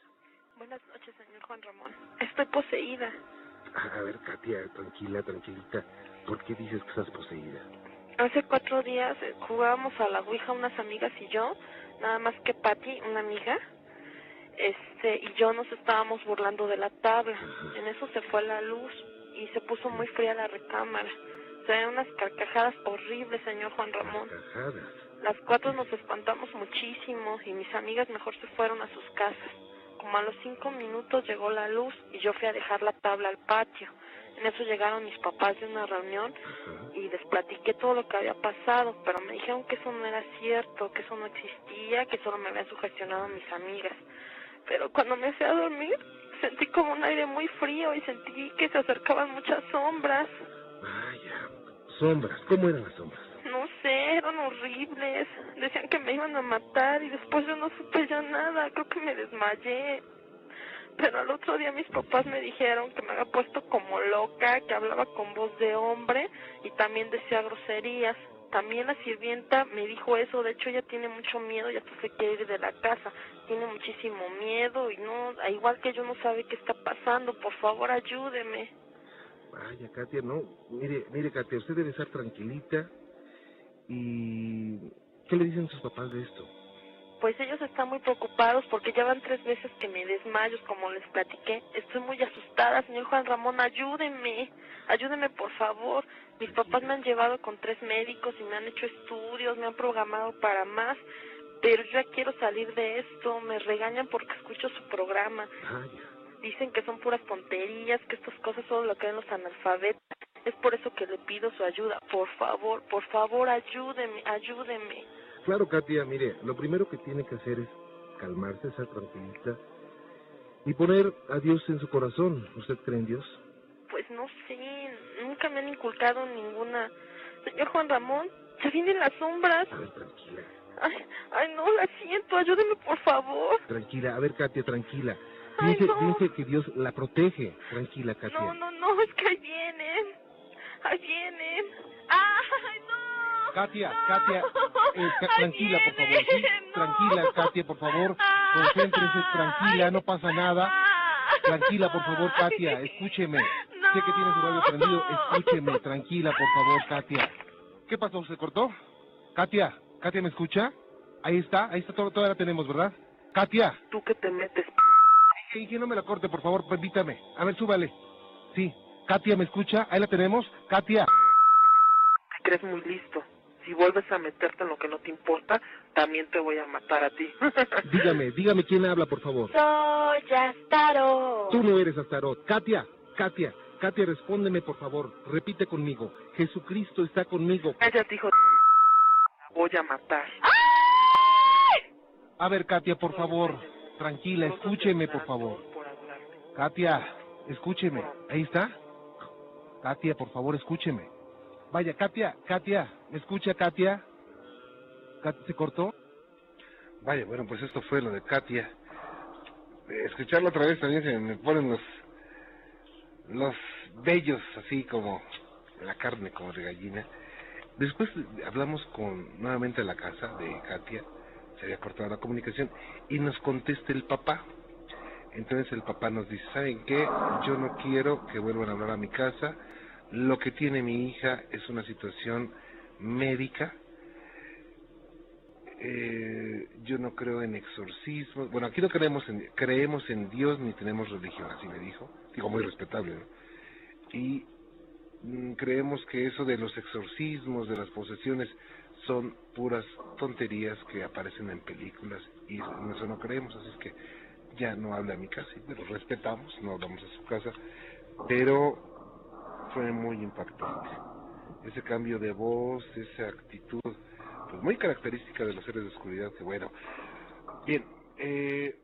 Buenas noches, señor Juan Ramón. Estoy poseída. A ver, Katia, tranquila, tranquilita. ¿Por qué dices que estás poseída? Hace cuatro días eh, jugábamos a la Ouija unas amigas y yo, nada más que Patty, una amiga, este, y yo nos estábamos burlando de la tabla. En eso se fue la luz y se puso muy fría la recámara. Se ven unas carcajadas horribles, señor Juan Ramón. Carcajadas. Las cuatro nos espantamos muchísimo y mis amigas mejor se fueron a sus casas. Como a los cinco minutos llegó la luz y yo fui a dejar la tabla al patio. En eso llegaron mis papás de una reunión y les platiqué todo lo que había pasado, pero me dijeron que eso no era cierto, que eso no existía, que solo me habían sugestionado mis amigas. Pero cuando me fui a dormir, sentí como un aire muy frío y sentí que se acercaban muchas sombras. Vaya, sombras. ¿Cómo eran las sombras? No sé, eran horribles. Decían que me iban a matar y después yo no supe ya nada. Creo que me desmayé. Pero al otro día mis papás me dijeron que me había puesto como loca, que hablaba con voz de hombre y también decía groserías. También la sirvienta me dijo eso, de hecho ella tiene mucho miedo y hasta se quiere ir de la casa. Tiene muchísimo miedo y no, igual que yo no sabe qué está pasando, por favor ayúdeme. Vaya, Katia, no. Mire, mire, Katia, usted debe estar tranquilita. ¿Y qué le dicen sus papás de esto? Pues ellos están muy preocupados porque ya van tres veces que me desmayo, como les platiqué. Estoy muy asustada, señor Juan Ramón, ayúdeme, ayúdeme por favor. Mis papás me han llevado con tres médicos y me han hecho estudios, me han programado para más, pero yo ya quiero salir de esto. Me regañan porque escucho su programa. Dicen que son puras tonterías, que estas cosas solo lo creen los analfabetos. Es por eso que le pido su ayuda. Por favor, por favor, ayúdeme, ayúdeme. Claro, Katia, mire, lo primero que tiene que hacer es calmarse, ser tranquilita y poner a Dios en su corazón. ¿Usted cree en Dios? Pues no sé, nunca me han inculcado ninguna. Señor Juan Ramón, se vienen las sombras. A ver, tranquila. Ay, ay, no, la siento, ayúdeme por favor. Tranquila, a ver, Katia, tranquila. Ay, no. que Dios la protege. Tranquila, Katia. No, no, no, es que ahí vienen. Ahí vienen. ¡Ay! Katia, Katia, eh, ca- tranquila, por favor. Sí, tranquila, Katia, por favor. Concéntrese, tranquila, no pasa nada. Tranquila, por favor, Katia, escúcheme. Sé que tiene su radio prendido, escúcheme, tranquila, por favor, Katia. ¿Qué pasó? ¿Se cortó? Katia, Katia, ¿me escucha? Ahí está, ahí está, todo, todavía la tenemos, ¿verdad? Katia. ¿Tú que te metes? Sí, que no me la corte, por favor, permítame. A ver, súbale. Sí, Katia, ¿me escucha? Ahí la tenemos. Katia. Te crees muy listo. Si vuelves a meterte en lo que no te importa, también te voy a matar a ti. [laughs] Dígame, dígame quién habla, por favor. Soy Astaro. Tú no eres Astarot. Katia, Katia, Katia, respóndeme, por favor. Repite conmigo. Jesucristo está conmigo. Cállate, hijo. Voy a matar. A ver, Katia, por favor. Tranquila, escúcheme, por favor. Katia, escúcheme. Ahí está. Katia, por favor, escúcheme. Vaya, Katia, Katia, ¿me escucha, Katia? ¿Katia se cortó? Vaya, bueno, pues esto fue lo de Katia. Eh, Escucharlo otra vez también se me ponen los los bellos así como la carne como de gallina. Después hablamos con nuevamente a la casa de Katia, se había cortado la comunicación y nos contesta el papá. Entonces el papá nos dice, ¿saben qué? Yo no quiero que vuelvan a hablar a mi casa. Lo que tiene mi hija es una situación médica. Eh, yo no creo en exorcismos. Bueno, aquí no creemos en, creemos en Dios ni tenemos religión, así me dijo. Digo, muy respetable. Y mm, creemos que eso de los exorcismos, de las posesiones, son puras tonterías que aparecen en películas y eso no creemos, así es que ya no habla a mi casa, lo respetamos, no hablamos a su casa, pero fue muy impactante. Ese cambio de voz, esa actitud, pues muy característica de los seres de oscuridad, bueno. Bien, eh,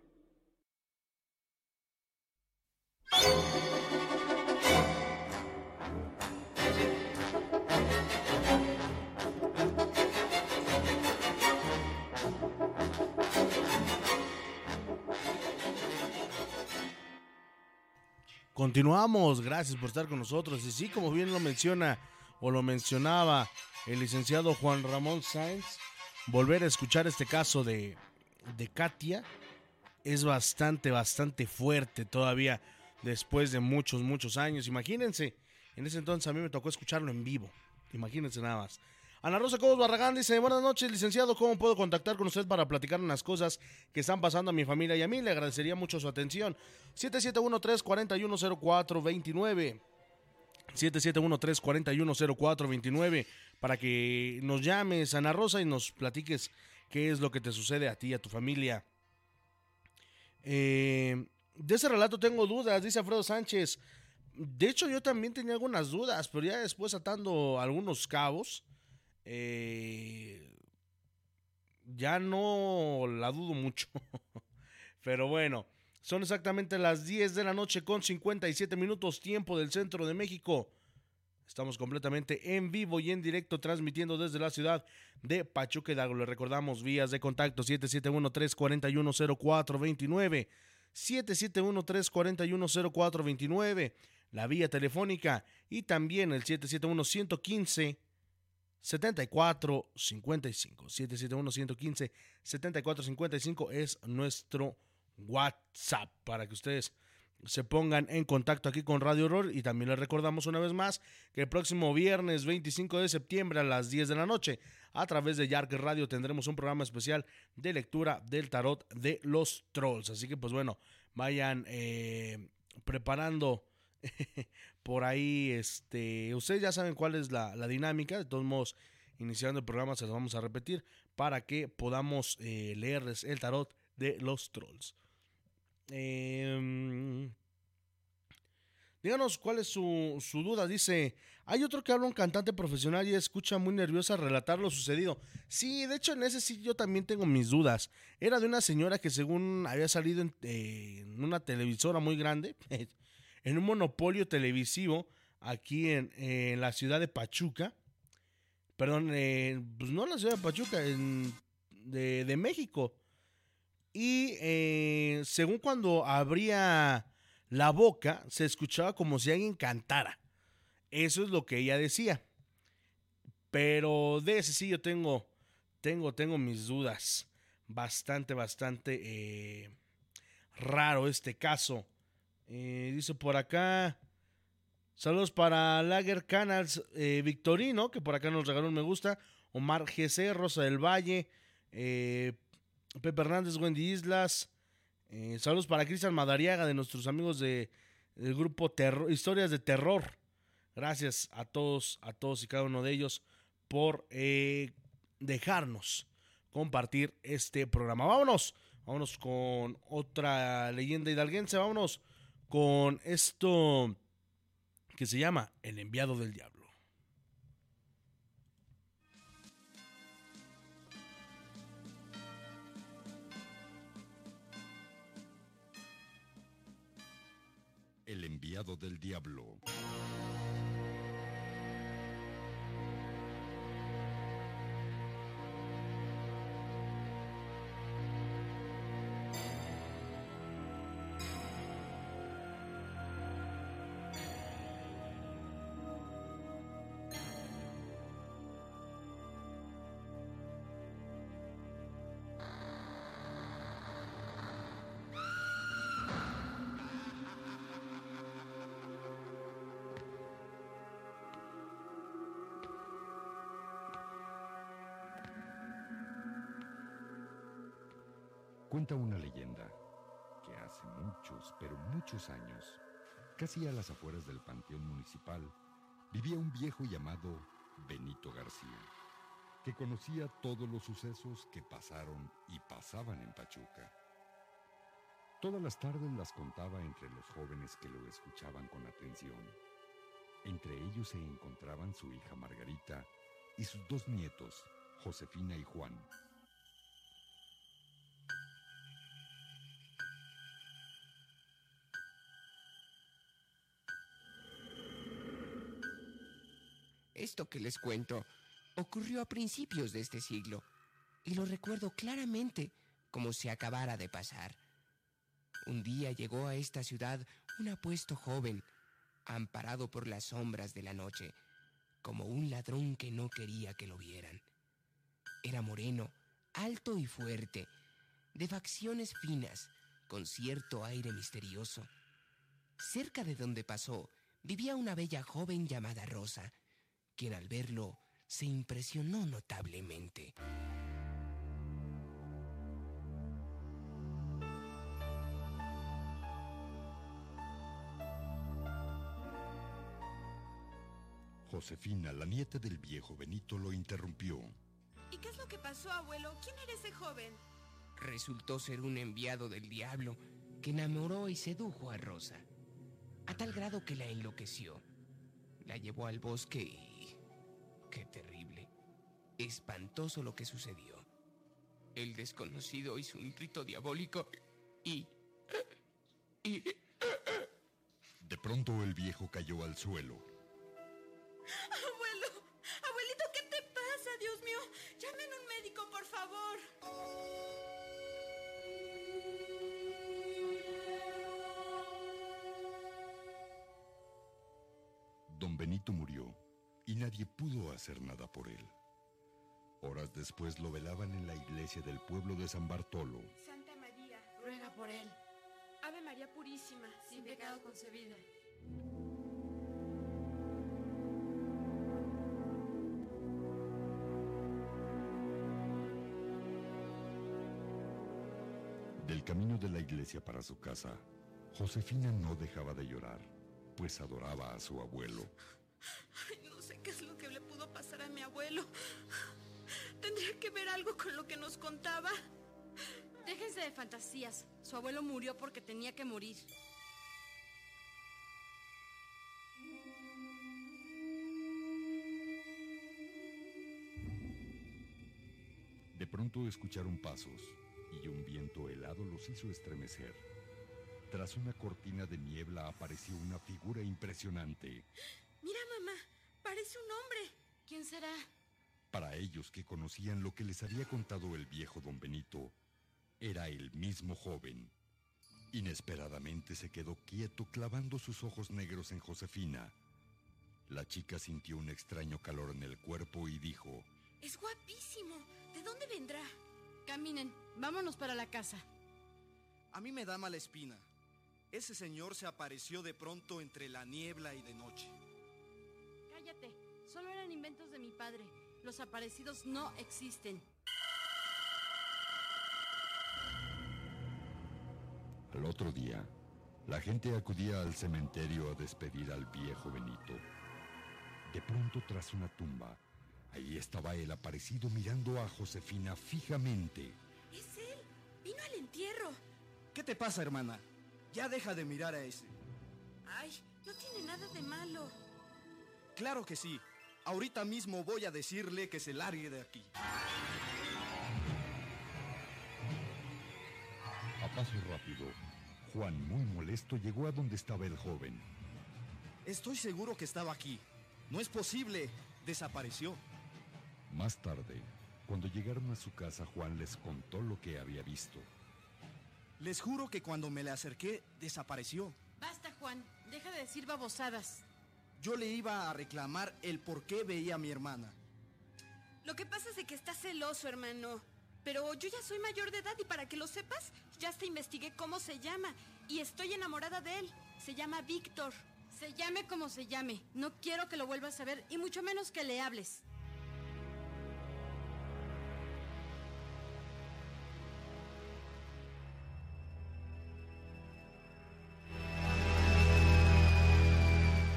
Continuamos, gracias por estar con nosotros. Y sí, como bien lo menciona o lo mencionaba el licenciado Juan Ramón Sáenz, volver a escuchar este caso de, de Katia es bastante, bastante fuerte todavía. después de muchos, muchos años. Imagínense, en ese entonces a mí me tocó escucharlo en vivo. Imagínense nada más. Ana Rosa Cobos Barragán dice, buenas noches, licenciado, ¿cómo puedo contactar con usted para platicar unas cosas que están pasando a mi familia y a mí? Le agradecería mucho su atención. 7713-410429. 7713-410429 para que nos llames, Ana Rosa, y nos platiques qué es lo que te sucede a ti y a tu familia. Eh, de ese relato tengo dudas, dice Alfredo Sánchez. De hecho, yo también tenía algunas dudas, pero ya después atando algunos cabos, eh, ya no la dudo mucho. [laughs] pero bueno, son exactamente las 10 de la noche con 57 minutos tiempo del centro de México. Estamos completamente en vivo y en directo transmitiendo desde la ciudad de Pachuca Hidalgo. Le recordamos vías de contacto 771-341-0429, 771-341-0429, la vía telefónica y también el 771-115. 7455 771 115 7455 es nuestro WhatsApp para que ustedes se pongan en contacto aquí con Radio Horror y también les recordamos una vez más que el próximo viernes 25 de septiembre a las 10 de la noche a través de Yark Radio tendremos un programa especial de lectura del tarot de los trolls. Así que pues bueno, vayan eh, preparando [laughs] por ahí, este, ustedes ya saben cuál es la, la, dinámica, de todos modos, iniciando el programa se los vamos a repetir para que podamos eh, leerles el tarot de los trolls. Eh, díganos cuál es su, su, duda. Dice, hay otro que habla un cantante profesional y escucha muy nerviosa relatar lo sucedido. Sí, de hecho en ese sí yo también tengo mis dudas. Era de una señora que según había salido en, eh, en una televisora muy grande, [laughs] en un monopolio televisivo aquí en, en la ciudad de Pachuca. Perdón, eh, pues no en la ciudad de Pachuca, en, de, de México. Y eh, según cuando abría la boca, se escuchaba como si alguien cantara. Eso es lo que ella decía. Pero de ese sí yo tengo, tengo, tengo mis dudas. Bastante, bastante eh, raro este caso. Eh, dice por acá. Saludos para Lager Canals eh, Victorino, que por acá nos regaló un me gusta. Omar GC, Rosa del Valle. Eh, Pepe Hernández, Wendy Islas. Eh, saludos para Cristian Madariaga de nuestros amigos de, del grupo Terror, Historias de Terror. Gracias a todos, a todos y cada uno de ellos por dejarnos compartir este programa. Vámonos, vámonos con otra leyenda hidalguense. Vámonos con esto que se llama El enviado del diablo. El enviado del diablo. Cuenta una leyenda que hace muchos, pero muchos años, casi a las afueras del Panteón Municipal, vivía un viejo llamado Benito García, que conocía todos los sucesos que pasaron y pasaban en Pachuca. Todas las tardes las contaba entre los jóvenes que lo escuchaban con atención. Entre ellos se encontraban su hija Margarita y sus dos nietos, Josefina y Juan. Esto que les cuento ocurrió a principios de este siglo y lo recuerdo claramente como si acabara de pasar. Un día llegó a esta ciudad un apuesto joven, amparado por las sombras de la noche, como un ladrón que no quería que lo vieran. Era moreno, alto y fuerte, de facciones finas, con cierto aire misterioso. cerca de donde pasó, vivía una bella joven llamada Rosa, quien al verlo se impresionó notablemente. Josefina, la nieta del viejo Benito, lo interrumpió. ¿Y qué es lo que pasó, abuelo? ¿Quién era ese joven? Resultó ser un enviado del diablo que enamoró y sedujo a Rosa, a tal grado que la enloqueció. La llevó al bosque y... ¡Qué terrible! Espantoso lo que sucedió. El desconocido hizo un rito diabólico y... y... De pronto el viejo cayó al suelo. Abuelo, abuelito, ¿qué te pasa? Dios mío, llamen un médico, por favor. Don Benito murió y nadie pudo hacer nada por él. Horas después lo velaban en la iglesia del pueblo de San Bartolo. Santa María, ruega por él. Ave María Purísima, sin pecado concebida. Del camino de la iglesia para su casa, Josefina no dejaba de llorar, pues adoraba a su abuelo. Abuelo. Tendría que ver algo con lo que nos contaba. Déjense de fantasías. Su abuelo murió porque tenía que morir. De pronto escucharon pasos y un viento helado los hizo estremecer. Tras una cortina de niebla apareció una figura impresionante. Mira, mamá, parece un hombre. ¿Quién será? Para ellos que conocían lo que les había contado el viejo don Benito, era el mismo joven. Inesperadamente se quedó quieto clavando sus ojos negros en Josefina. La chica sintió un extraño calor en el cuerpo y dijo, Es guapísimo. ¿De dónde vendrá? Caminen, vámonos para la casa. A mí me da mala espina. Ese señor se apareció de pronto entre la niebla y de noche. Solo eran inventos de mi padre. Los aparecidos no existen. Al otro día, la gente acudía al cementerio a despedir al viejo Benito. De pronto, tras una tumba, ahí estaba el aparecido mirando a Josefina fijamente. Es él. Vino al entierro. ¿Qué te pasa, hermana? Ya deja de mirar a ese. Ay, no tiene nada de malo. Claro que sí. Ahorita mismo voy a decirle que se largue de aquí. A paso rápido, Juan, muy molesto, llegó a donde estaba el joven. Estoy seguro que estaba aquí. No es posible. Desapareció. Más tarde, cuando llegaron a su casa, Juan les contó lo que había visto. Les juro que cuando me le acerqué, desapareció. Basta, Juan. Deja de decir babosadas. Yo le iba a reclamar el por qué veía a mi hermana. Lo que pasa es que está celoso, hermano. Pero yo ya soy mayor de edad y para que lo sepas, ya hasta investigué cómo se llama. Y estoy enamorada de él. Se llama Víctor. Se llame como se llame. No quiero que lo vuelvas a ver y mucho menos que le hables.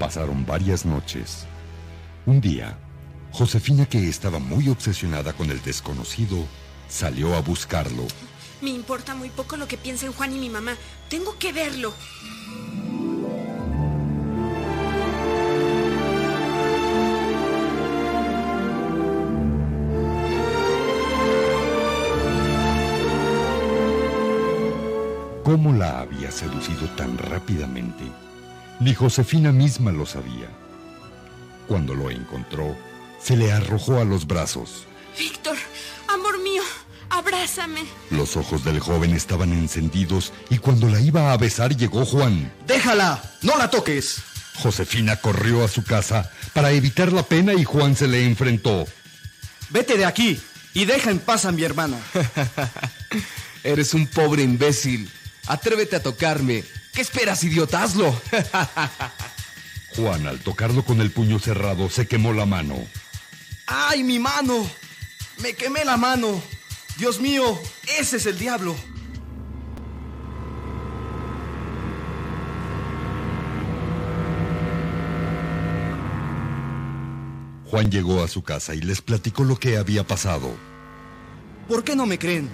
Pasaron varias noches. Un día, Josefina, que estaba muy obsesionada con el desconocido, salió a buscarlo. Me importa muy poco lo que piensen Juan y mi mamá. Tengo que verlo. ¿Cómo la había seducido tan rápidamente? Ni Josefina misma lo sabía. Cuando lo encontró, se le arrojó a los brazos. Víctor, amor mío, abrázame. Los ojos del joven estaban encendidos y cuando la iba a besar llegó Juan. ¡Déjala! ¡No la toques! Josefina corrió a su casa para evitar la pena y Juan se le enfrentó. Vete de aquí y deja en paz a mi hermana. [laughs] Eres un pobre imbécil. Atrévete a tocarme ¿Qué esperas, idiota? Hazlo. [laughs] Juan, al tocarlo con el puño cerrado, se quemó la mano. ¡Ay, mi mano! Me quemé la mano. Dios mío, ese es el diablo. Juan llegó a su casa y les platicó lo que había pasado. ¿Por qué no me creen?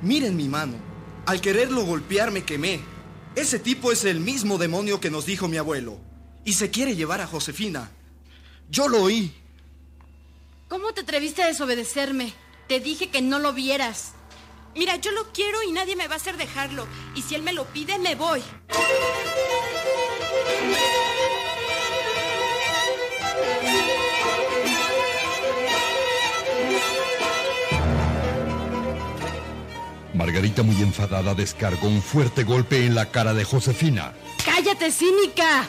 Miren mi mano. Al quererlo golpear me quemé. Ese tipo es el mismo demonio que nos dijo mi abuelo. Y se quiere llevar a Josefina. Yo lo oí. ¿Cómo te atreviste a desobedecerme? Te dije que no lo vieras. Mira, yo lo quiero y nadie me va a hacer dejarlo. Y si él me lo pide, me voy. Margarita, muy enfadada, descargó un fuerte golpe en la cara de Josefina. ¡Cállate, cínica!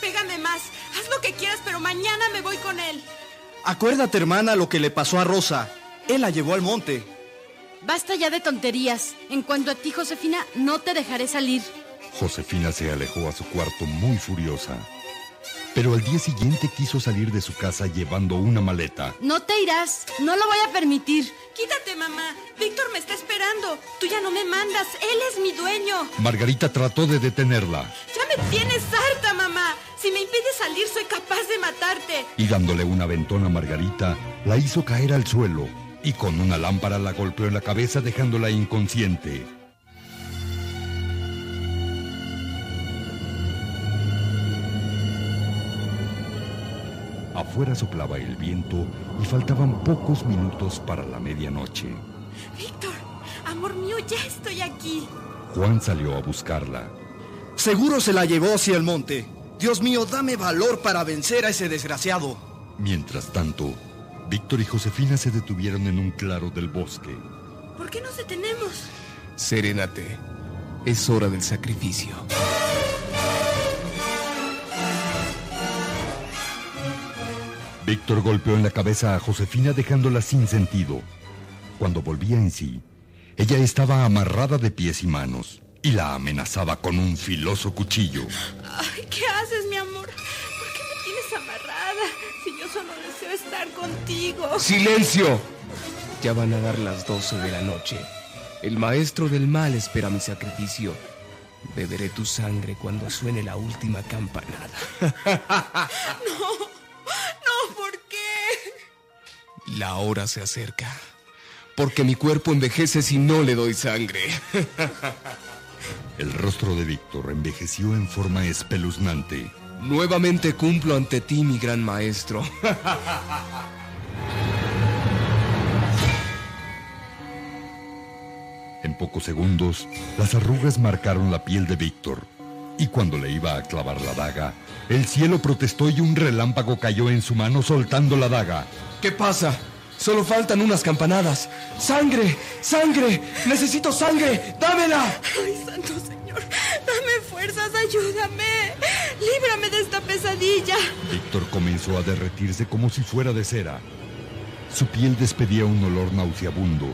Pégame más. Haz lo que quieras, pero mañana me voy con él. Acuérdate, hermana, lo que le pasó a Rosa. Él la llevó al monte. Basta ya de tonterías. En cuanto a ti, Josefina, no te dejaré salir. Josefina se alejó a su cuarto muy furiosa. Pero al día siguiente quiso salir de su casa llevando una maleta. No te irás. No lo voy a permitir. Quítate, mamá. Víctor me está esperando. Tú ya no me mandas. Él es mi dueño. Margarita trató de detenerla. Ya me tienes harta, mamá. Si me impides salir, soy capaz de matarte. Y dándole una ventona a Margarita, la hizo caer al suelo y con una lámpara la golpeó en la cabeza dejándola inconsciente. Afuera soplaba el viento y faltaban pocos minutos para la medianoche. Víctor, amor mío, ya estoy aquí. Juan salió a buscarla. Seguro se la llevó hacia el monte. Dios mío, dame valor para vencer a ese desgraciado. Mientras tanto, Víctor y Josefina se detuvieron en un claro del bosque. ¿Por qué nos detenemos? Serénate. Es hora del sacrificio. Víctor golpeó en la cabeza a Josefina dejándola sin sentido. Cuando volvía en sí, ella estaba amarrada de pies y manos y la amenazaba con un filoso cuchillo. Ay, ¿qué haces, mi amor? ¿Por qué me tienes amarrada? Si yo solo deseo estar contigo. ¡Silencio! Ya van a dar las 12 de la noche. El maestro del mal espera mi sacrificio. Beberé tu sangre cuando suene la última campanada. [laughs] No, no, La hora se acerca. Porque mi cuerpo envejece si no le doy sangre. [laughs] El rostro de Víctor envejeció en forma espeluznante. Nuevamente cumplo ante ti, mi gran maestro. En pocos segundos, las arrugas marcaron la piel de Víctor. Y cuando le iba a clavar la daga, el cielo protestó y un relámpago cayó en su mano soltando la daga. ¿Qué pasa? Solo faltan unas campanadas. ¡Sangre! ¡Sangre! ¡Necesito sangre! ¡Dámela! Ay, santo señor, dame fuerzas, ayúdame. Líbrame de esta pesadilla. Víctor comenzó a derretirse como si fuera de cera. Su piel despedía un olor nauseabundo.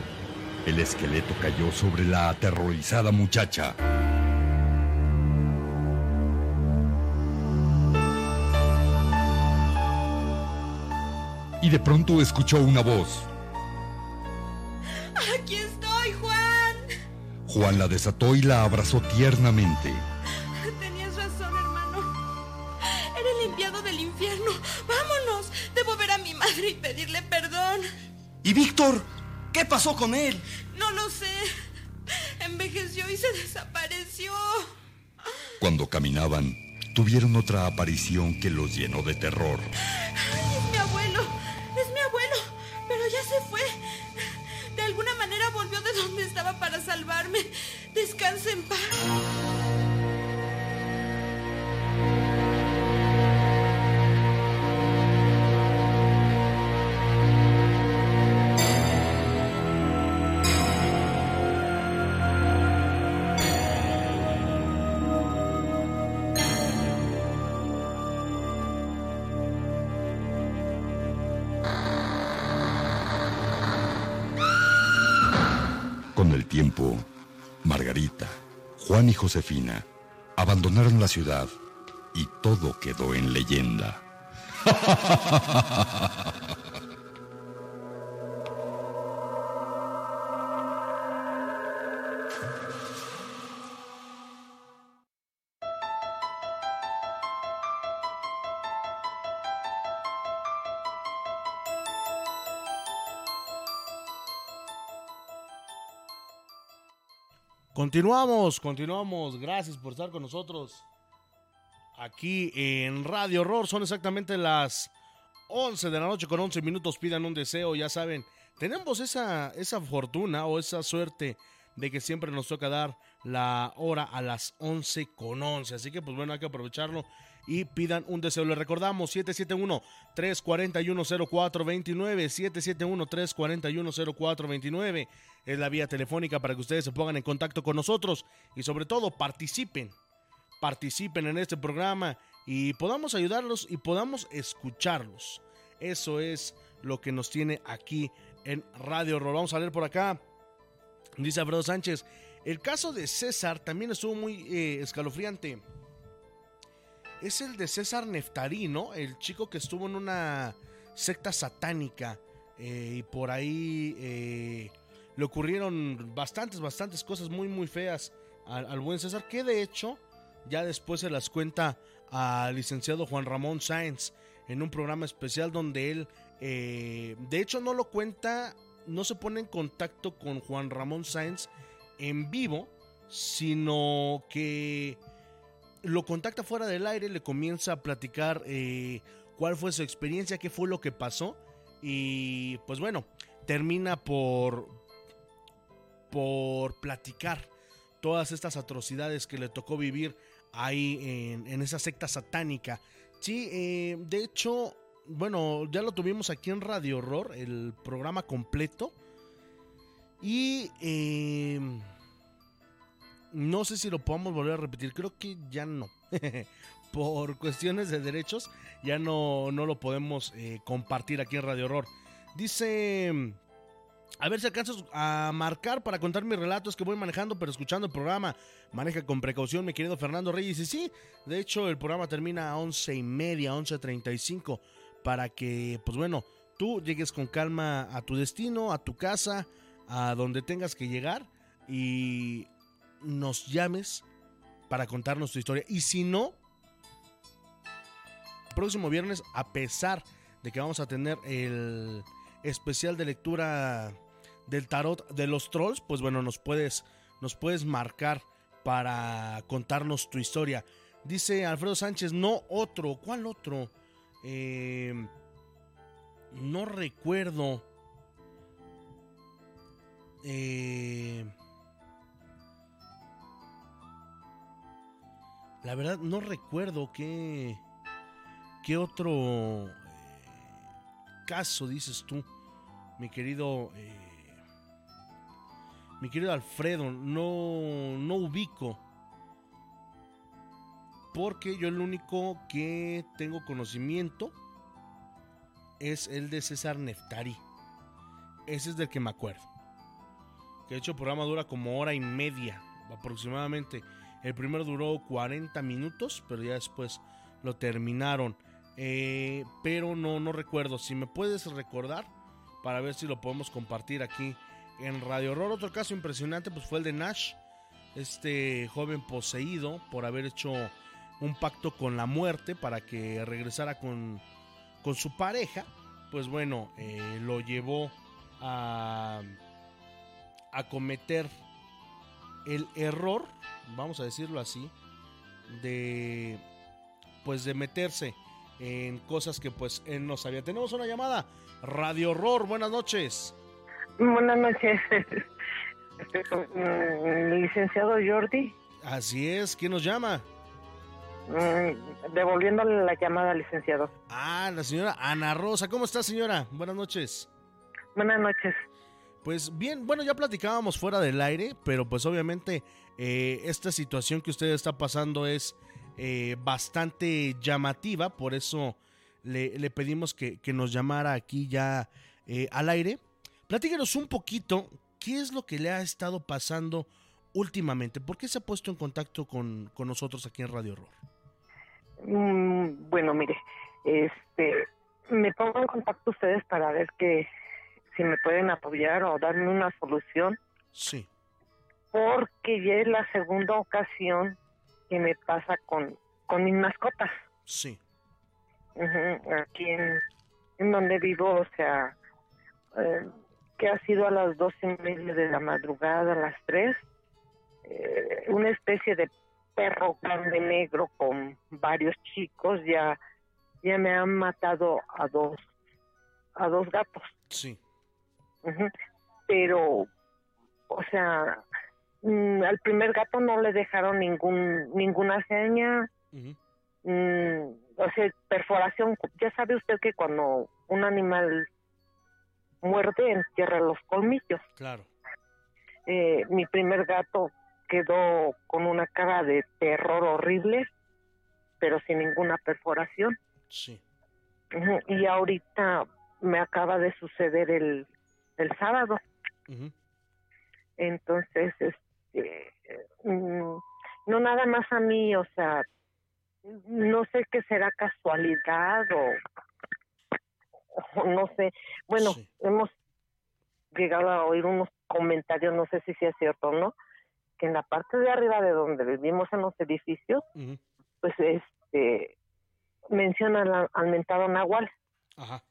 El esqueleto cayó sobre la aterrorizada muchacha. Y de pronto escuchó una voz. Aquí estoy, Juan. Juan la desató y la abrazó tiernamente. Tenías razón, hermano. Era el enviado del infierno. Vámonos. Debo ver a mi madre y pedirle perdón. ¿Y Víctor? ¿Qué pasó con él? No lo sé. Envejeció y se desapareció. Cuando caminaban, tuvieron otra aparición que los llenó de terror. Para salvarme. Descanse en paz. Con el tiempo, Margarita, Juan y Josefina Abandonaron la ciudad y todo quedó en leyenda. [laughs] Continuamos, continuamos. Gracias por estar con nosotros. Aquí en Radio Horror son exactamente las 11 de la noche con 11 minutos. Pidan un deseo, ya saben. Tenemos esa, esa fortuna o esa suerte de que siempre nos toca dar la hora a las 11 con 11. Así que pues bueno, hay que aprovecharlo y pidan un deseo. Les recordamos 771-341-0429. 771-341-0429 es la vía telefónica para que ustedes se pongan en contacto con nosotros y sobre todo participen. Participen en este programa y podamos ayudarlos y podamos escucharlos. Eso es lo que nos tiene aquí en Radio Horror. Vamos a leer por acá. Dice Alfredo Sánchez, el caso de César también estuvo muy eh, escalofriante. Es el de César Neftarí, ¿no? El chico que estuvo en una secta satánica eh, y por ahí eh, le ocurrieron bastantes, bastantes cosas muy, muy feas al, buen César, que de hecho ya después se las cuenta al licenciado Juan Ramón Sáenz en un programa especial donde él, de hecho no lo cuenta no se pone en contacto con Juan Ramón Sáenz en vivo, sino que lo contacta fuera del aire, le comienza a platicar eh, cuál fue su experiencia, qué fue lo que pasó y pues bueno, termina por por platicar todas estas atrocidades que le tocó vivir ahí en, en esa secta satánica. Sí, eh, de hecho, bueno, ya lo tuvimos aquí en Radio Horror, el programa completo. Y eh, no sé si lo podamos volver a repetir, creo que ya no. [laughs] Por cuestiones de derechos, ya no, no lo podemos eh, compartir aquí en Radio Horror. Dice, a ver si alcanzo a marcar para contar mis relatos que voy manejando, pero escuchando el programa. Maneja con precaución, mi querido Fernando Reyes. Y sí, de hecho, el programa termina a once y media, 11.35 para que, pues bueno, tú llegues con calma a tu destino, a tu casa, a donde tengas que llegar y nos llames para contarnos tu historia. Y si no, próximo viernes, a pesar de que vamos a tener el especial de lectura del tarot de los trolls, pues bueno, nos puedes, nos puedes marcar para contarnos tu historia. Dice Alfredo Sánchez, no otro, ¿cuál otro? Eh, no recuerdo. Eh, la verdad no recuerdo qué qué otro eh, caso dices tú, mi querido eh, mi querido Alfredo. No no ubico porque yo el único que tengo conocimiento es el de César Neftari. Ese es del que me acuerdo. Que de hecho el programa dura como hora y media aproximadamente. El primero duró 40 minutos, pero ya después lo terminaron. Eh, pero no, no recuerdo. Si me puedes recordar para ver si lo podemos compartir aquí en Radio Horror. Otro caso impresionante pues fue el de Nash, este joven poseído por haber hecho un pacto con la muerte para que regresara con, con su pareja, pues bueno, eh, lo llevó a, a cometer el error, vamos a decirlo así, de pues de meterse en cosas que pues él no sabía. Tenemos una llamada, Radio Horror, buenas noches. Buenas noches, [laughs] licenciado Jordi. Así es, ¿quién nos llama? Mm, devolviéndole la llamada, licenciado. Ah, la señora Ana Rosa. ¿Cómo está, señora? Buenas noches. Buenas noches. Pues bien, bueno, ya platicábamos fuera del aire, pero pues obviamente eh, esta situación que usted está pasando es eh, bastante llamativa, por eso le, le pedimos que, que, nos llamara aquí ya eh, al aire. Platíquenos un poquito qué es lo que le ha estado pasando últimamente? ¿Por qué se ha puesto en contacto con, con nosotros aquí en Radio Horror? Mm, bueno, mire, este, me pongo en contacto ustedes para ver que si me pueden apoyar o darme una solución. Sí. Porque ya es la segunda ocasión que me pasa con, con mis mascotas. Sí. Aquí en, en donde vivo, o sea, eh, que ha sido a las dos y media de la madrugada, a las tres, eh, una especie de perro grande negro con varios chicos ya ya me han matado a dos a dos gatos. Sí. Pero o sea mm, al primer gato no le dejaron ningún ninguna seña. Mm, o sea perforación. Ya sabe usted que cuando un animal muerde entierra los colmillos Claro. eh, mi primer gato quedó con una cara de terror horrible, pero sin ninguna perforación. Sí. Y ahorita me acaba de suceder el, el sábado. Entonces, este, mm, no nada más a mí, o sea, no sé qué será casualidad o, o [laughs] no sé. Bueno, hemos llegado a oír unos comentarios, no sé si sea cierto o no, que en la parte de arriba de donde vivimos en los edificios, pues este mencionan al, al mentado Nahual. Ajá.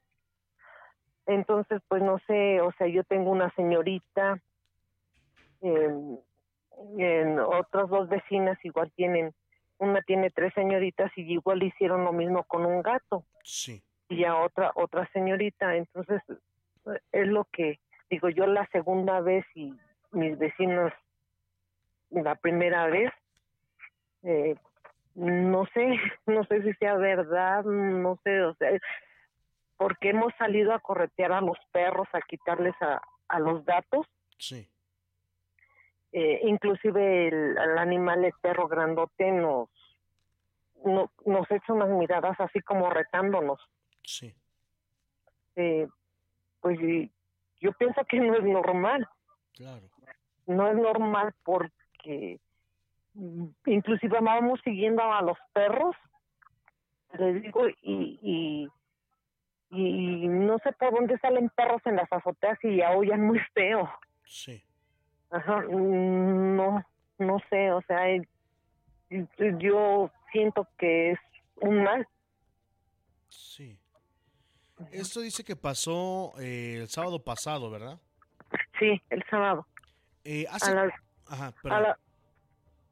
Entonces, pues no sé, o sea, yo tengo una señorita, em, en otras dos vecinas igual tienen, una tiene tres señoritas y igual hicieron lo mismo con un gato Sí. Y a otra otra señorita, entonces es lo que digo yo la segunda vez y mis vecinos la primera vez, eh, no sé, [laughs] no sé si sea verdad, no sé, o sea, porque hemos salido a corretear a los perros, a quitarles a, a los gatos, Sí. eh, inclusive el, el animal, el perro grandote, nos, no- nos echa unas miradas así como retándonos. Sí. Eh, pues yo pienso que no es normal. Claro. no es normal porque mm, inclusive vamos siguiendo a los perros les digo y, y y no sé por dónde salen perros en las azoteas y aullan muy feo Sí. Ajá, no no sé o sea eh, yo siento que es un mal Sí. Esto dice que pasó eh, el sábado pasado, ¿verdad? sí el sábado Eh, hace... a las Ajá, a, perdón. la-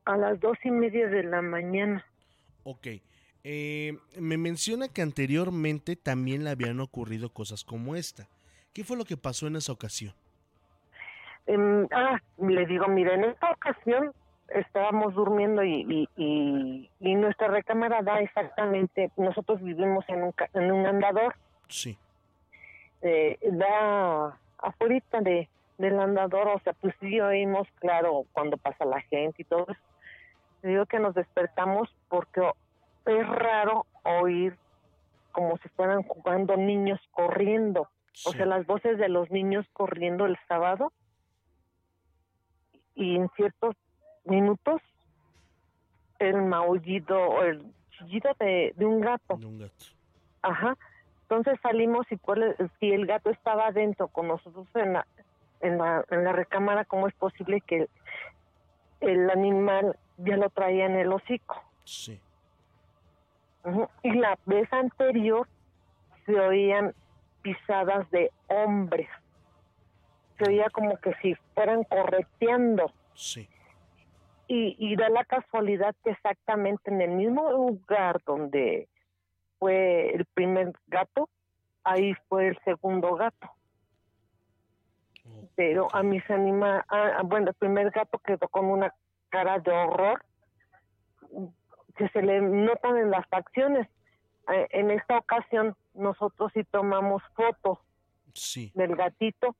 a las dos y media de la mañana Ok. Eh, me menciona que anteriormente también le habían ocurrido cosas como esta. ¿Qué fue lo que pasó en esa ocasión? Em, ah, le digo, mire, en esta ocasión estábamos durmiendo y, y, y, y nuestra recámara da exactamente, nosotros vivimos en un, en un andador, Sí. eh, da afuera de, del andador, o sea, pues sí oímos, claro, cuando pasa la gente y todo eso. Le digo que nos despertamos porque es raro oír como si fueran jugando niños corriendo. O sea, las voces de los niños corriendo el sábado y en ciertos minutos el maullido o el chillido de, de un gato. De un gato. Ajá. Entonces salimos y cuál si el gato estaba adentro con nosotros en la, en la, en la recámara, ¿cómo es posible que el, el animal ya lo traía en el hocico? Sí. Y la vez anterior se oían pisadas de hombres. Se oía como que si fueran correteando. Sí. Y, y da la casualidad que exactamente en el mismo lugar donde fue el primer gato, ahí fue el segundo gato. Pero a mis anima, ah, bueno, el primer gato quedó con una cara de horror que se le notan en las facciones. Eh, en esta ocasión nosotros sí tomamos fotos Sí. del gatito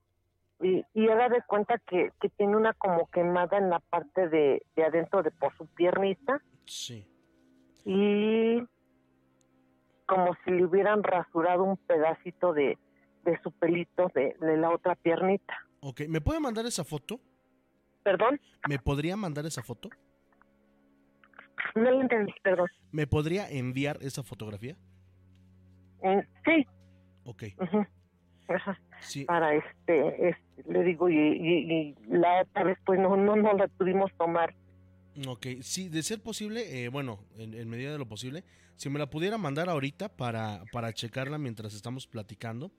y, y haga de cuenta que, que tiene una como quemada en la parte de, de adentro de por su piernita Sí. y como si le hubieran rasurado un pedacito de, de su pelito de, de la otra piernita. Ok. ¿Me puede mandar esa foto? ¿Perdón? ¿Me podría mandar esa foto? No lo entendí, perdón. ¿Me podría enviar esa fotografía? Mm, sí. Ok. Ajá. Sí. Para este, este, le digo, y, y- y la otra vez pues no, no, no la pudimos tomar. Ok, sí, de ser posible, eh, bueno, en, en medida de lo posible, si me la pudiera mandar ahorita para, para checarla mientras estamos platicando.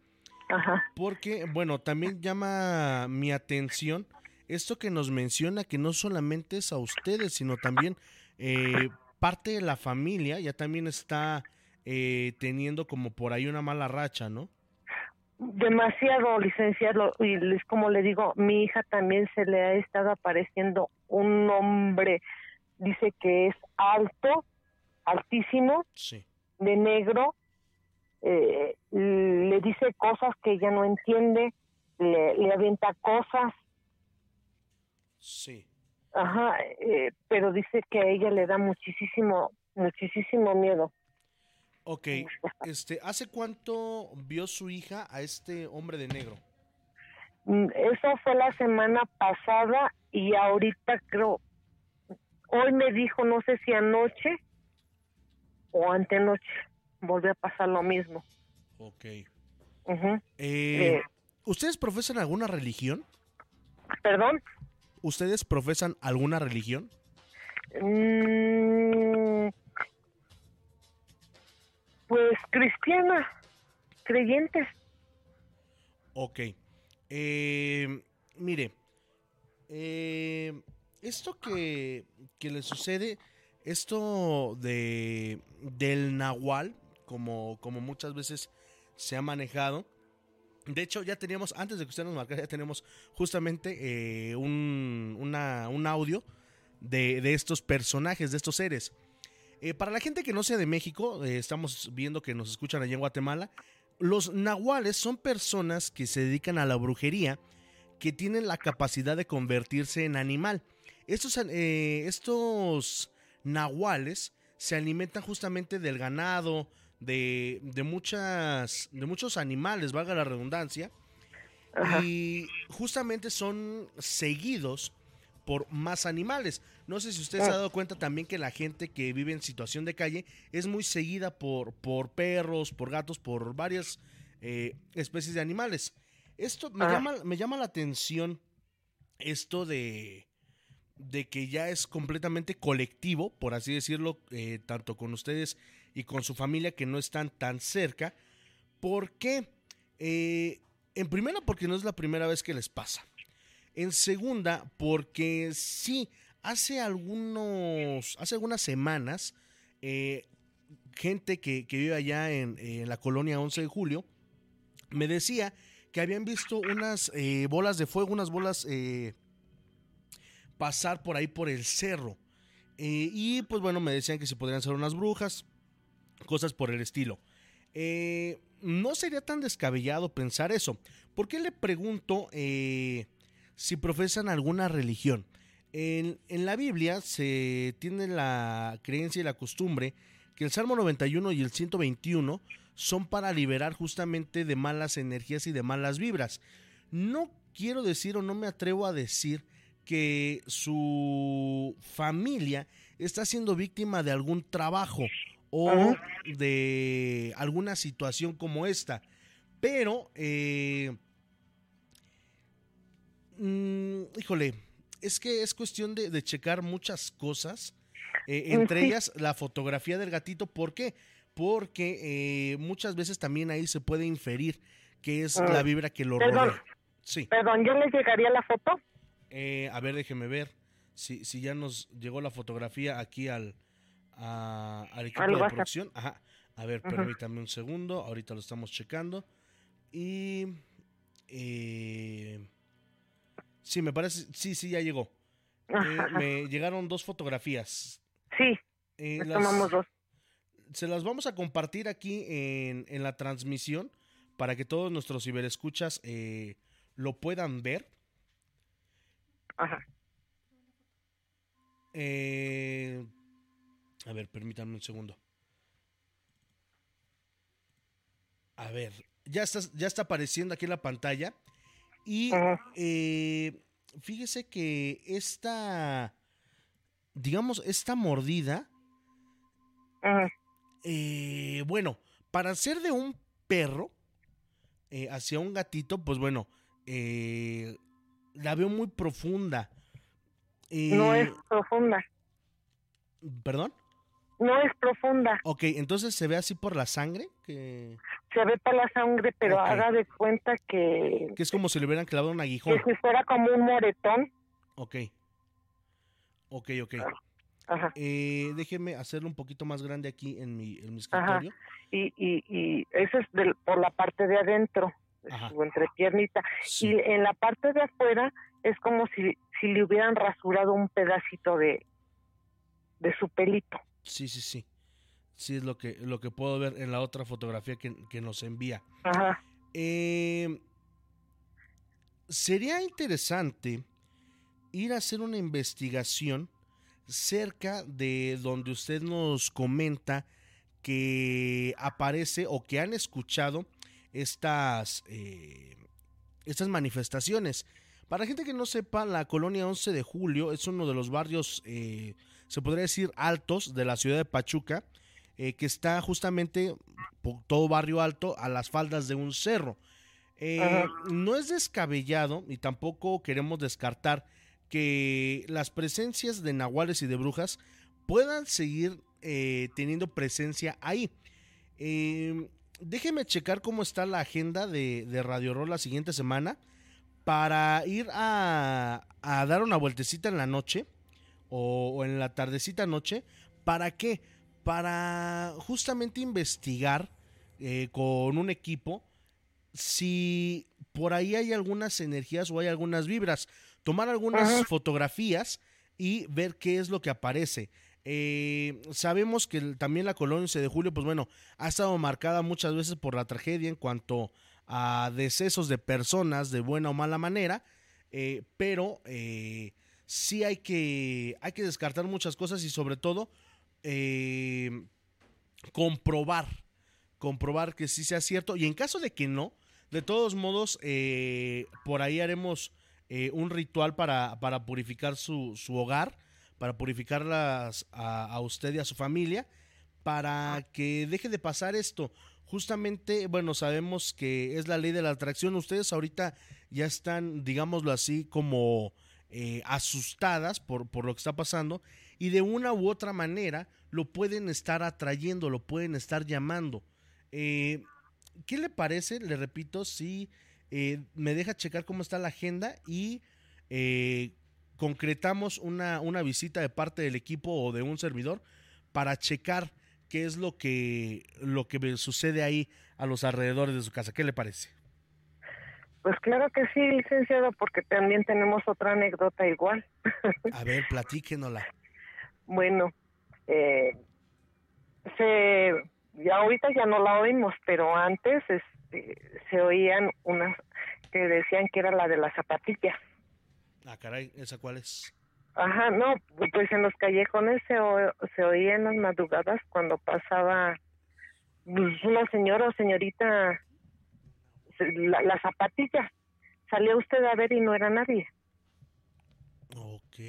Ajá. Porque, bueno, también llama mi atención esto que nos menciona que no solamente es a ustedes, sino también eh, parte de la familia ya también está eh, teniendo como por ahí una mala racha, ¿no? Demasiado licenciado y es como le digo, mi hija también se le ha estado apareciendo un hombre, dice que es alto, altísimo, Sí. de negro, eh, le dice cosas que ella no entiende, le, le avienta cosas, Sí. ajá, eh, pero dice que a ella le da muchísimo, muchísimo miedo. Ok, este, ¿hace cuánto vio su hija a este hombre de negro? Mm, Eso fue la semana pasada y ahorita creo, hoy me dijo, no sé si anoche o antenoche, volvió a pasar lo mismo. Ok. Eh, Eh. ¿Ustedes profesan alguna religión? ¿Perdón? ¿Ustedes profesan alguna religión? Mm, pues cristiana, creyentes. Ok. Eh, mire, eh, esto que, que le sucede, esto de del nahual, como, como muchas veces se ha manejado. De hecho, ya teníamos, antes de que usted nos marcara, ya tenemos justamente eh, un, una- un audio de, de estos personajes, de estos seres. Eh, para la gente que no sea de México, eh, estamos viendo que nos escuchan allá en Guatemala. Los nahuales son personas que se dedican a la brujería, que tienen la capacidad de convertirse en animal. Estos, eh, estos nahuales se alimentan justamente del ganado, de, de muchas, de muchos animales, valga la redundancia, y justamente son seguidos por más animales. No sé si usted se ha dado cuenta también que la gente que vive en situación de calle es muy seguida por, por perros, por gatos, por varias eh, especies de animales. Esto me, Ah. llama, me llama la atención esto de, de que ya es completamente colectivo, por así decirlo, eh, tanto con ustedes y con su familia que no están tan cerca. ¿Por qué? Eh, en primera, porque no es la primera vez que les pasa. En segunda, porque sí, hace algunos, hace algunas semanas, eh, gente que, que vive allá en, la colonia 11 de julio, me decía que habían visto unas eh, bolas de fuego, unas bolas eh, pasar por ahí por el cerro. Y pues bueno, me decían que se podrían ser unas brujas, cosas por el estilo. No sería tan descabellado pensar eso. ¿Por qué le pregunto si profesan alguna religión? En, en la Biblia se tiene la creencia y la costumbre que el Salmo 91 y el 121 son para liberar justamente de malas energías y de malas vibras. No quiero decir o no me atrevo a decir que su familia está siendo víctima de algún trabajo o de alguna situación como esta. Pero, eh, mm, híjole, es que es cuestión de, de checar muchas cosas, eh, entre Sí. ellas la fotografía del gatito. ¿Por qué? Porque eh, muchas veces también ahí se puede inferir que es Ah. la vibra que lo Perdón. rodea. Sí. Perdón, ¿ya les llegaría la foto? Eh, a ver, déjeme ver si, si ya nos llegó la fotografía aquí al, a- al equipo Al de WhatsApp. producción. Ajá. A ver, Ajá. permítame un segundo. Ahorita lo estamos checando. Y. eh, sí, me parece. Sí, sí, ya llegó. Eh, me llegaron dos fotografías. Sí, Eh, las- tomamos dos. Se las vamos a compartir aquí en, en la transmisión para que todos nuestros ciberescuchas eh, lo puedan ver. Ajá. Eh, a ver, permítanme un segundo. A ver, ya está, ya está apareciendo aquí en la pantalla. Y eh, fíjese que esta, digamos, esta mordida, eh, bueno, para ser de un perro eh, hacia un gatito, pues bueno, eh, la veo muy profunda. no es profunda. ¿Perdón? No es profunda. Ok, entonces se ve así por la sangre, que, Se ve por la sangre, pero Ok. haga de cuenta que, que es como si le hubieran clavado un que aguijón. si fuera como un moretón. Ok. Ok, ok. Ajá. Eh, déjeme hacerlo un poquito más grande aquí en mi, en mi Ajá. escritorio. Y, y, y eso es del- por la parte de adentro, de Ajá. su entrepiernita. Y en la parte de afuera es como si, si le hubieran rasurado un pedacito de, de su pelito. Sí, sí, sí. Sí, es lo que, lo que puedo ver en la otra fotografía que, que nos envía. Ajá. Eh, sería interesante ir a hacer una investigación cerca de donde usted nos comenta que aparece o que han escuchado estas, eh, estas manifestaciones. Para gente que no sepa, la colonia 11 de julio es uno de los barrios, eh, se podría decir, altos de la ciudad de Pachuca, eh, que está justamente por todo barrio alto a las faldas de un cerro. Eh, no es descabellado y tampoco queremos descartar que las presencias de nahuales y de brujas puedan seguir eh, teniendo presencia ahí. Eh, déjeme checar cómo está la agenda de, de Radio Roll la siguiente semana para ir a, a dar una vueltecita en la noche o, o en la tardecita noche. ¿Para qué? Para justamente investigar eh, con un equipo si por ahí hay algunas energías o hay algunas vibras. Tomar algunas Ajá. fotografías y ver qué es lo que aparece. Eh, sabemos que el- también la colonia 11 de julio, pues bueno, ha estado marcada muchas veces por la tragedia en cuanto a decesos de personas de buena o mala manera, eh, pero eh, sí hay que, hay que descartar muchas cosas y sobre todo eh, comprobar, comprobar que sí sea cierto y en caso de que no, de todos modos, eh, por ahí haremos eh, un ritual para, para purificar su, su hogar, para purificarlas a, usted y a su familia, para que deje de pasar esto. Justamente, bueno, sabemos que es la ley de la atracción. Ustedes ahorita ya están, digámoslo así, como eh, asustadas por, por lo que está pasando y de una u otra manera lo pueden estar atrayendo, lo pueden estar llamando. Eh, ¿Qué le parece? Le repito, si eh, me deja checar cómo está la agenda y eh, concretamos una, una visita de parte del equipo o de un servidor para checar qué es lo que, lo que sucede ahí a los alrededores de su casa. ¿Qué le parece? Pues claro que sí, licenciado, porque también tenemos otra anécdota igual. A ver, platíquenosla. Bueno, eh, se, ya ahorita ya no la oímos, pero antes este, se oían unas que decían que era la de la zapatilla. Ah, caray, ¿esa cuál es? Ajá, no, pues en los callejones se, o- se oía en las madrugadas cuando pasaba pues, una señora o señorita, se- la, la zapatilla. Salía usted a ver y no era nadie. Ok.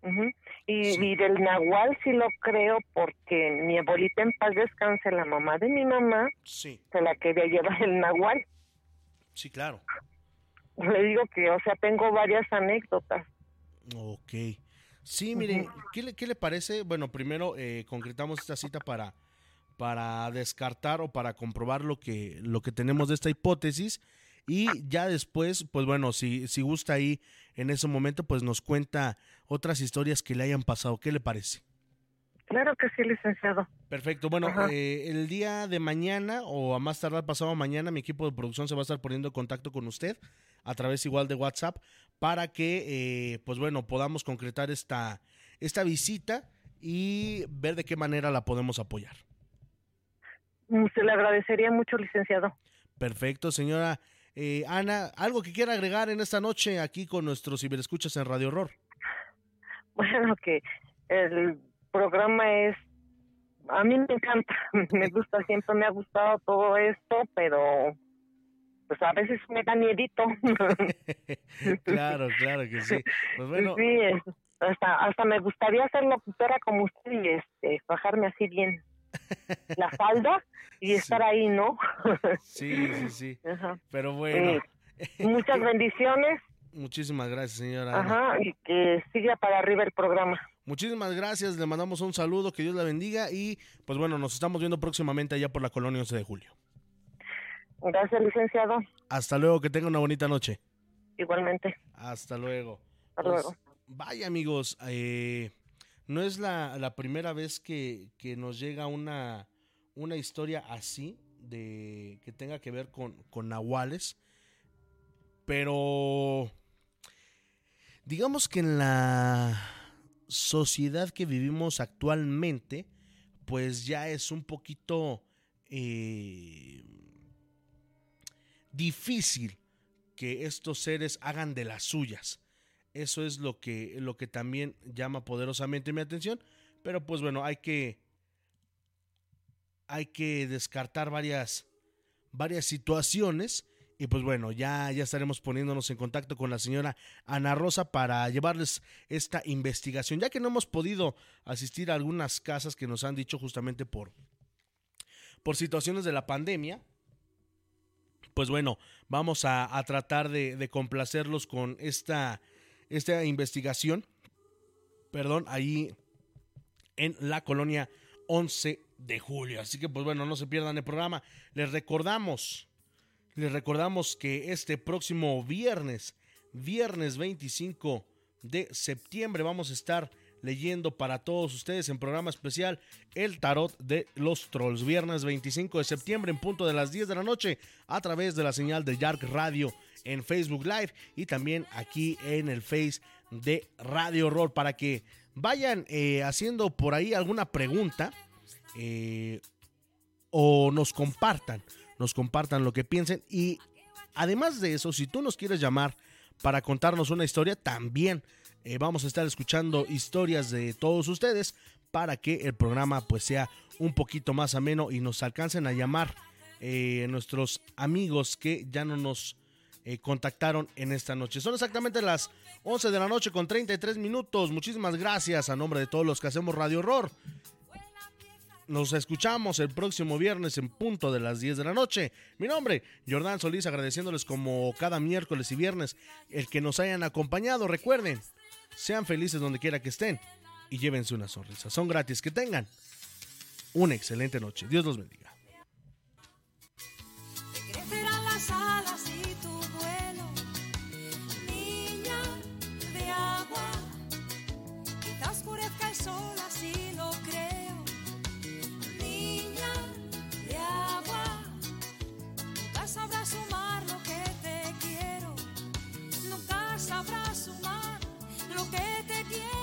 Ujú. y, y del nahual sí lo creo porque mi abuelita en paz descanse, la mamá de mi mamá, Sí, se la quería llevar el nahual. sí, claro. Le digo que, o sea, tengo varias anécdotas. Ok. Sí, mire, ¿qué le, qué le parece? Bueno, primero eh, concretamos esta cita para, para descartar o para comprobar lo que, lo que tenemos de esta hipótesis. Y ya después, pues bueno, si, si gusta ahí en ese momento, pues nos cuenta otras historias que le hayan pasado. ¿Qué le parece? Claro que sí, licenciado. Perfecto. Bueno, eh, el día de mañana o a más tardar pasado mañana, mi equipo de producción se va a estar poniendo en contacto con usted a través igual de WhatsApp para que, eh, pues bueno, podamos concretar esta, esta visita y ver de qué manera la podemos apoyar. Mm, Se le agradecería mucho, licenciado. Perfecto, señora eh, Ana. ¿Algo que quiera agregar en esta noche aquí con nuestros ciberescuchas en Radio Horror? Bueno, que el programa es, a mí me encanta, [laughs] me gusta, siempre me ha gustado todo esto, pero pues a veces me da miedito. [laughs] claro, claro que sí. Pues bueno, Sí, hasta, hasta me gustaría ser locutora como usted y este, bajarme así bien la [laughs] falda y estar ahí, ¿no? sí, sí, sí. Ajá. Pero bueno, Eh, muchas bendiciones, muchísimas gracias, señora. Ana. ajá, y que siga para arriba el programa. Muchísimas gracias, le mandamos un saludo, que Dios la bendiga y pues bueno, nos estamos viendo próximamente allá por la colonia 11 de julio. Gracias, licenciado. Hasta luego, que tenga una bonita noche. Igualmente. Hasta luego. Hasta Pues, luego. Vaya amigos, eh, no es la, la primera vez que, que nos llega una, una historia así, de que tenga que ver con, con nahuales, pero digamos que en la sociedad que vivimos actualmente, pues ya es un poquito eh, difícil que estos seres hagan de las suyas. Eso es lo que, lo que también llama poderosamente mi atención. Pero pues bueno, hay que. Hay que descartar varias. varias situaciones. Y pues bueno, ya, ya estaremos poniéndonos en contacto con la señora Ana Rosa para llevarles esta investigación. Ya que no hemos podido asistir a algunas casas que nos han dicho justamente por. por situaciones de la pandemia pues bueno, vamos a, tratar de, de complacerlos con esta, esta investigación, perdón, ahí en la colonia 11 de julio. Así que pues bueno, no se pierdan el programa. Les recordamos, les recordamos que este próximo viernes, viernes 25 de septiembre, vamos a estar leyendo para todos ustedes en programa especial el tarot de los trolls. Viernes 25 de septiembre en punto de las 10 de la noche a través de la señal de Yark Radio en Facebook Live y también aquí en el Face de Radio Horror para que vayan eh, haciendo por ahí alguna pregunta eh, o nos compartan, nos compartan lo que piensen y además de eso, si tú nos quieres llamar para contarnos una historia, también eh, vamos a estar escuchando historias de todos ustedes para que el programa pues sea un poquito más ameno y nos alcancen a llamar eh, nuestros amigos que ya no nos eh, contactaron en esta noche. Son exactamente las 11 de la noche con 33 minutos. Muchísimas gracias a nombre de todos los que hacemos Radio Horror. Nos escuchamos el próximo viernes en punto de las 10 de la noche. Mi nombre, Jordán Solís, agradeciéndoles como cada miércoles y viernes el que nos hayan acompañado. Recuerden, sean felices donde quiera que estén y llévense una sonrisa. Son gratis. Que tengan una excelente noche. Dios los bendiga. crecerán las alas lo que te quiero.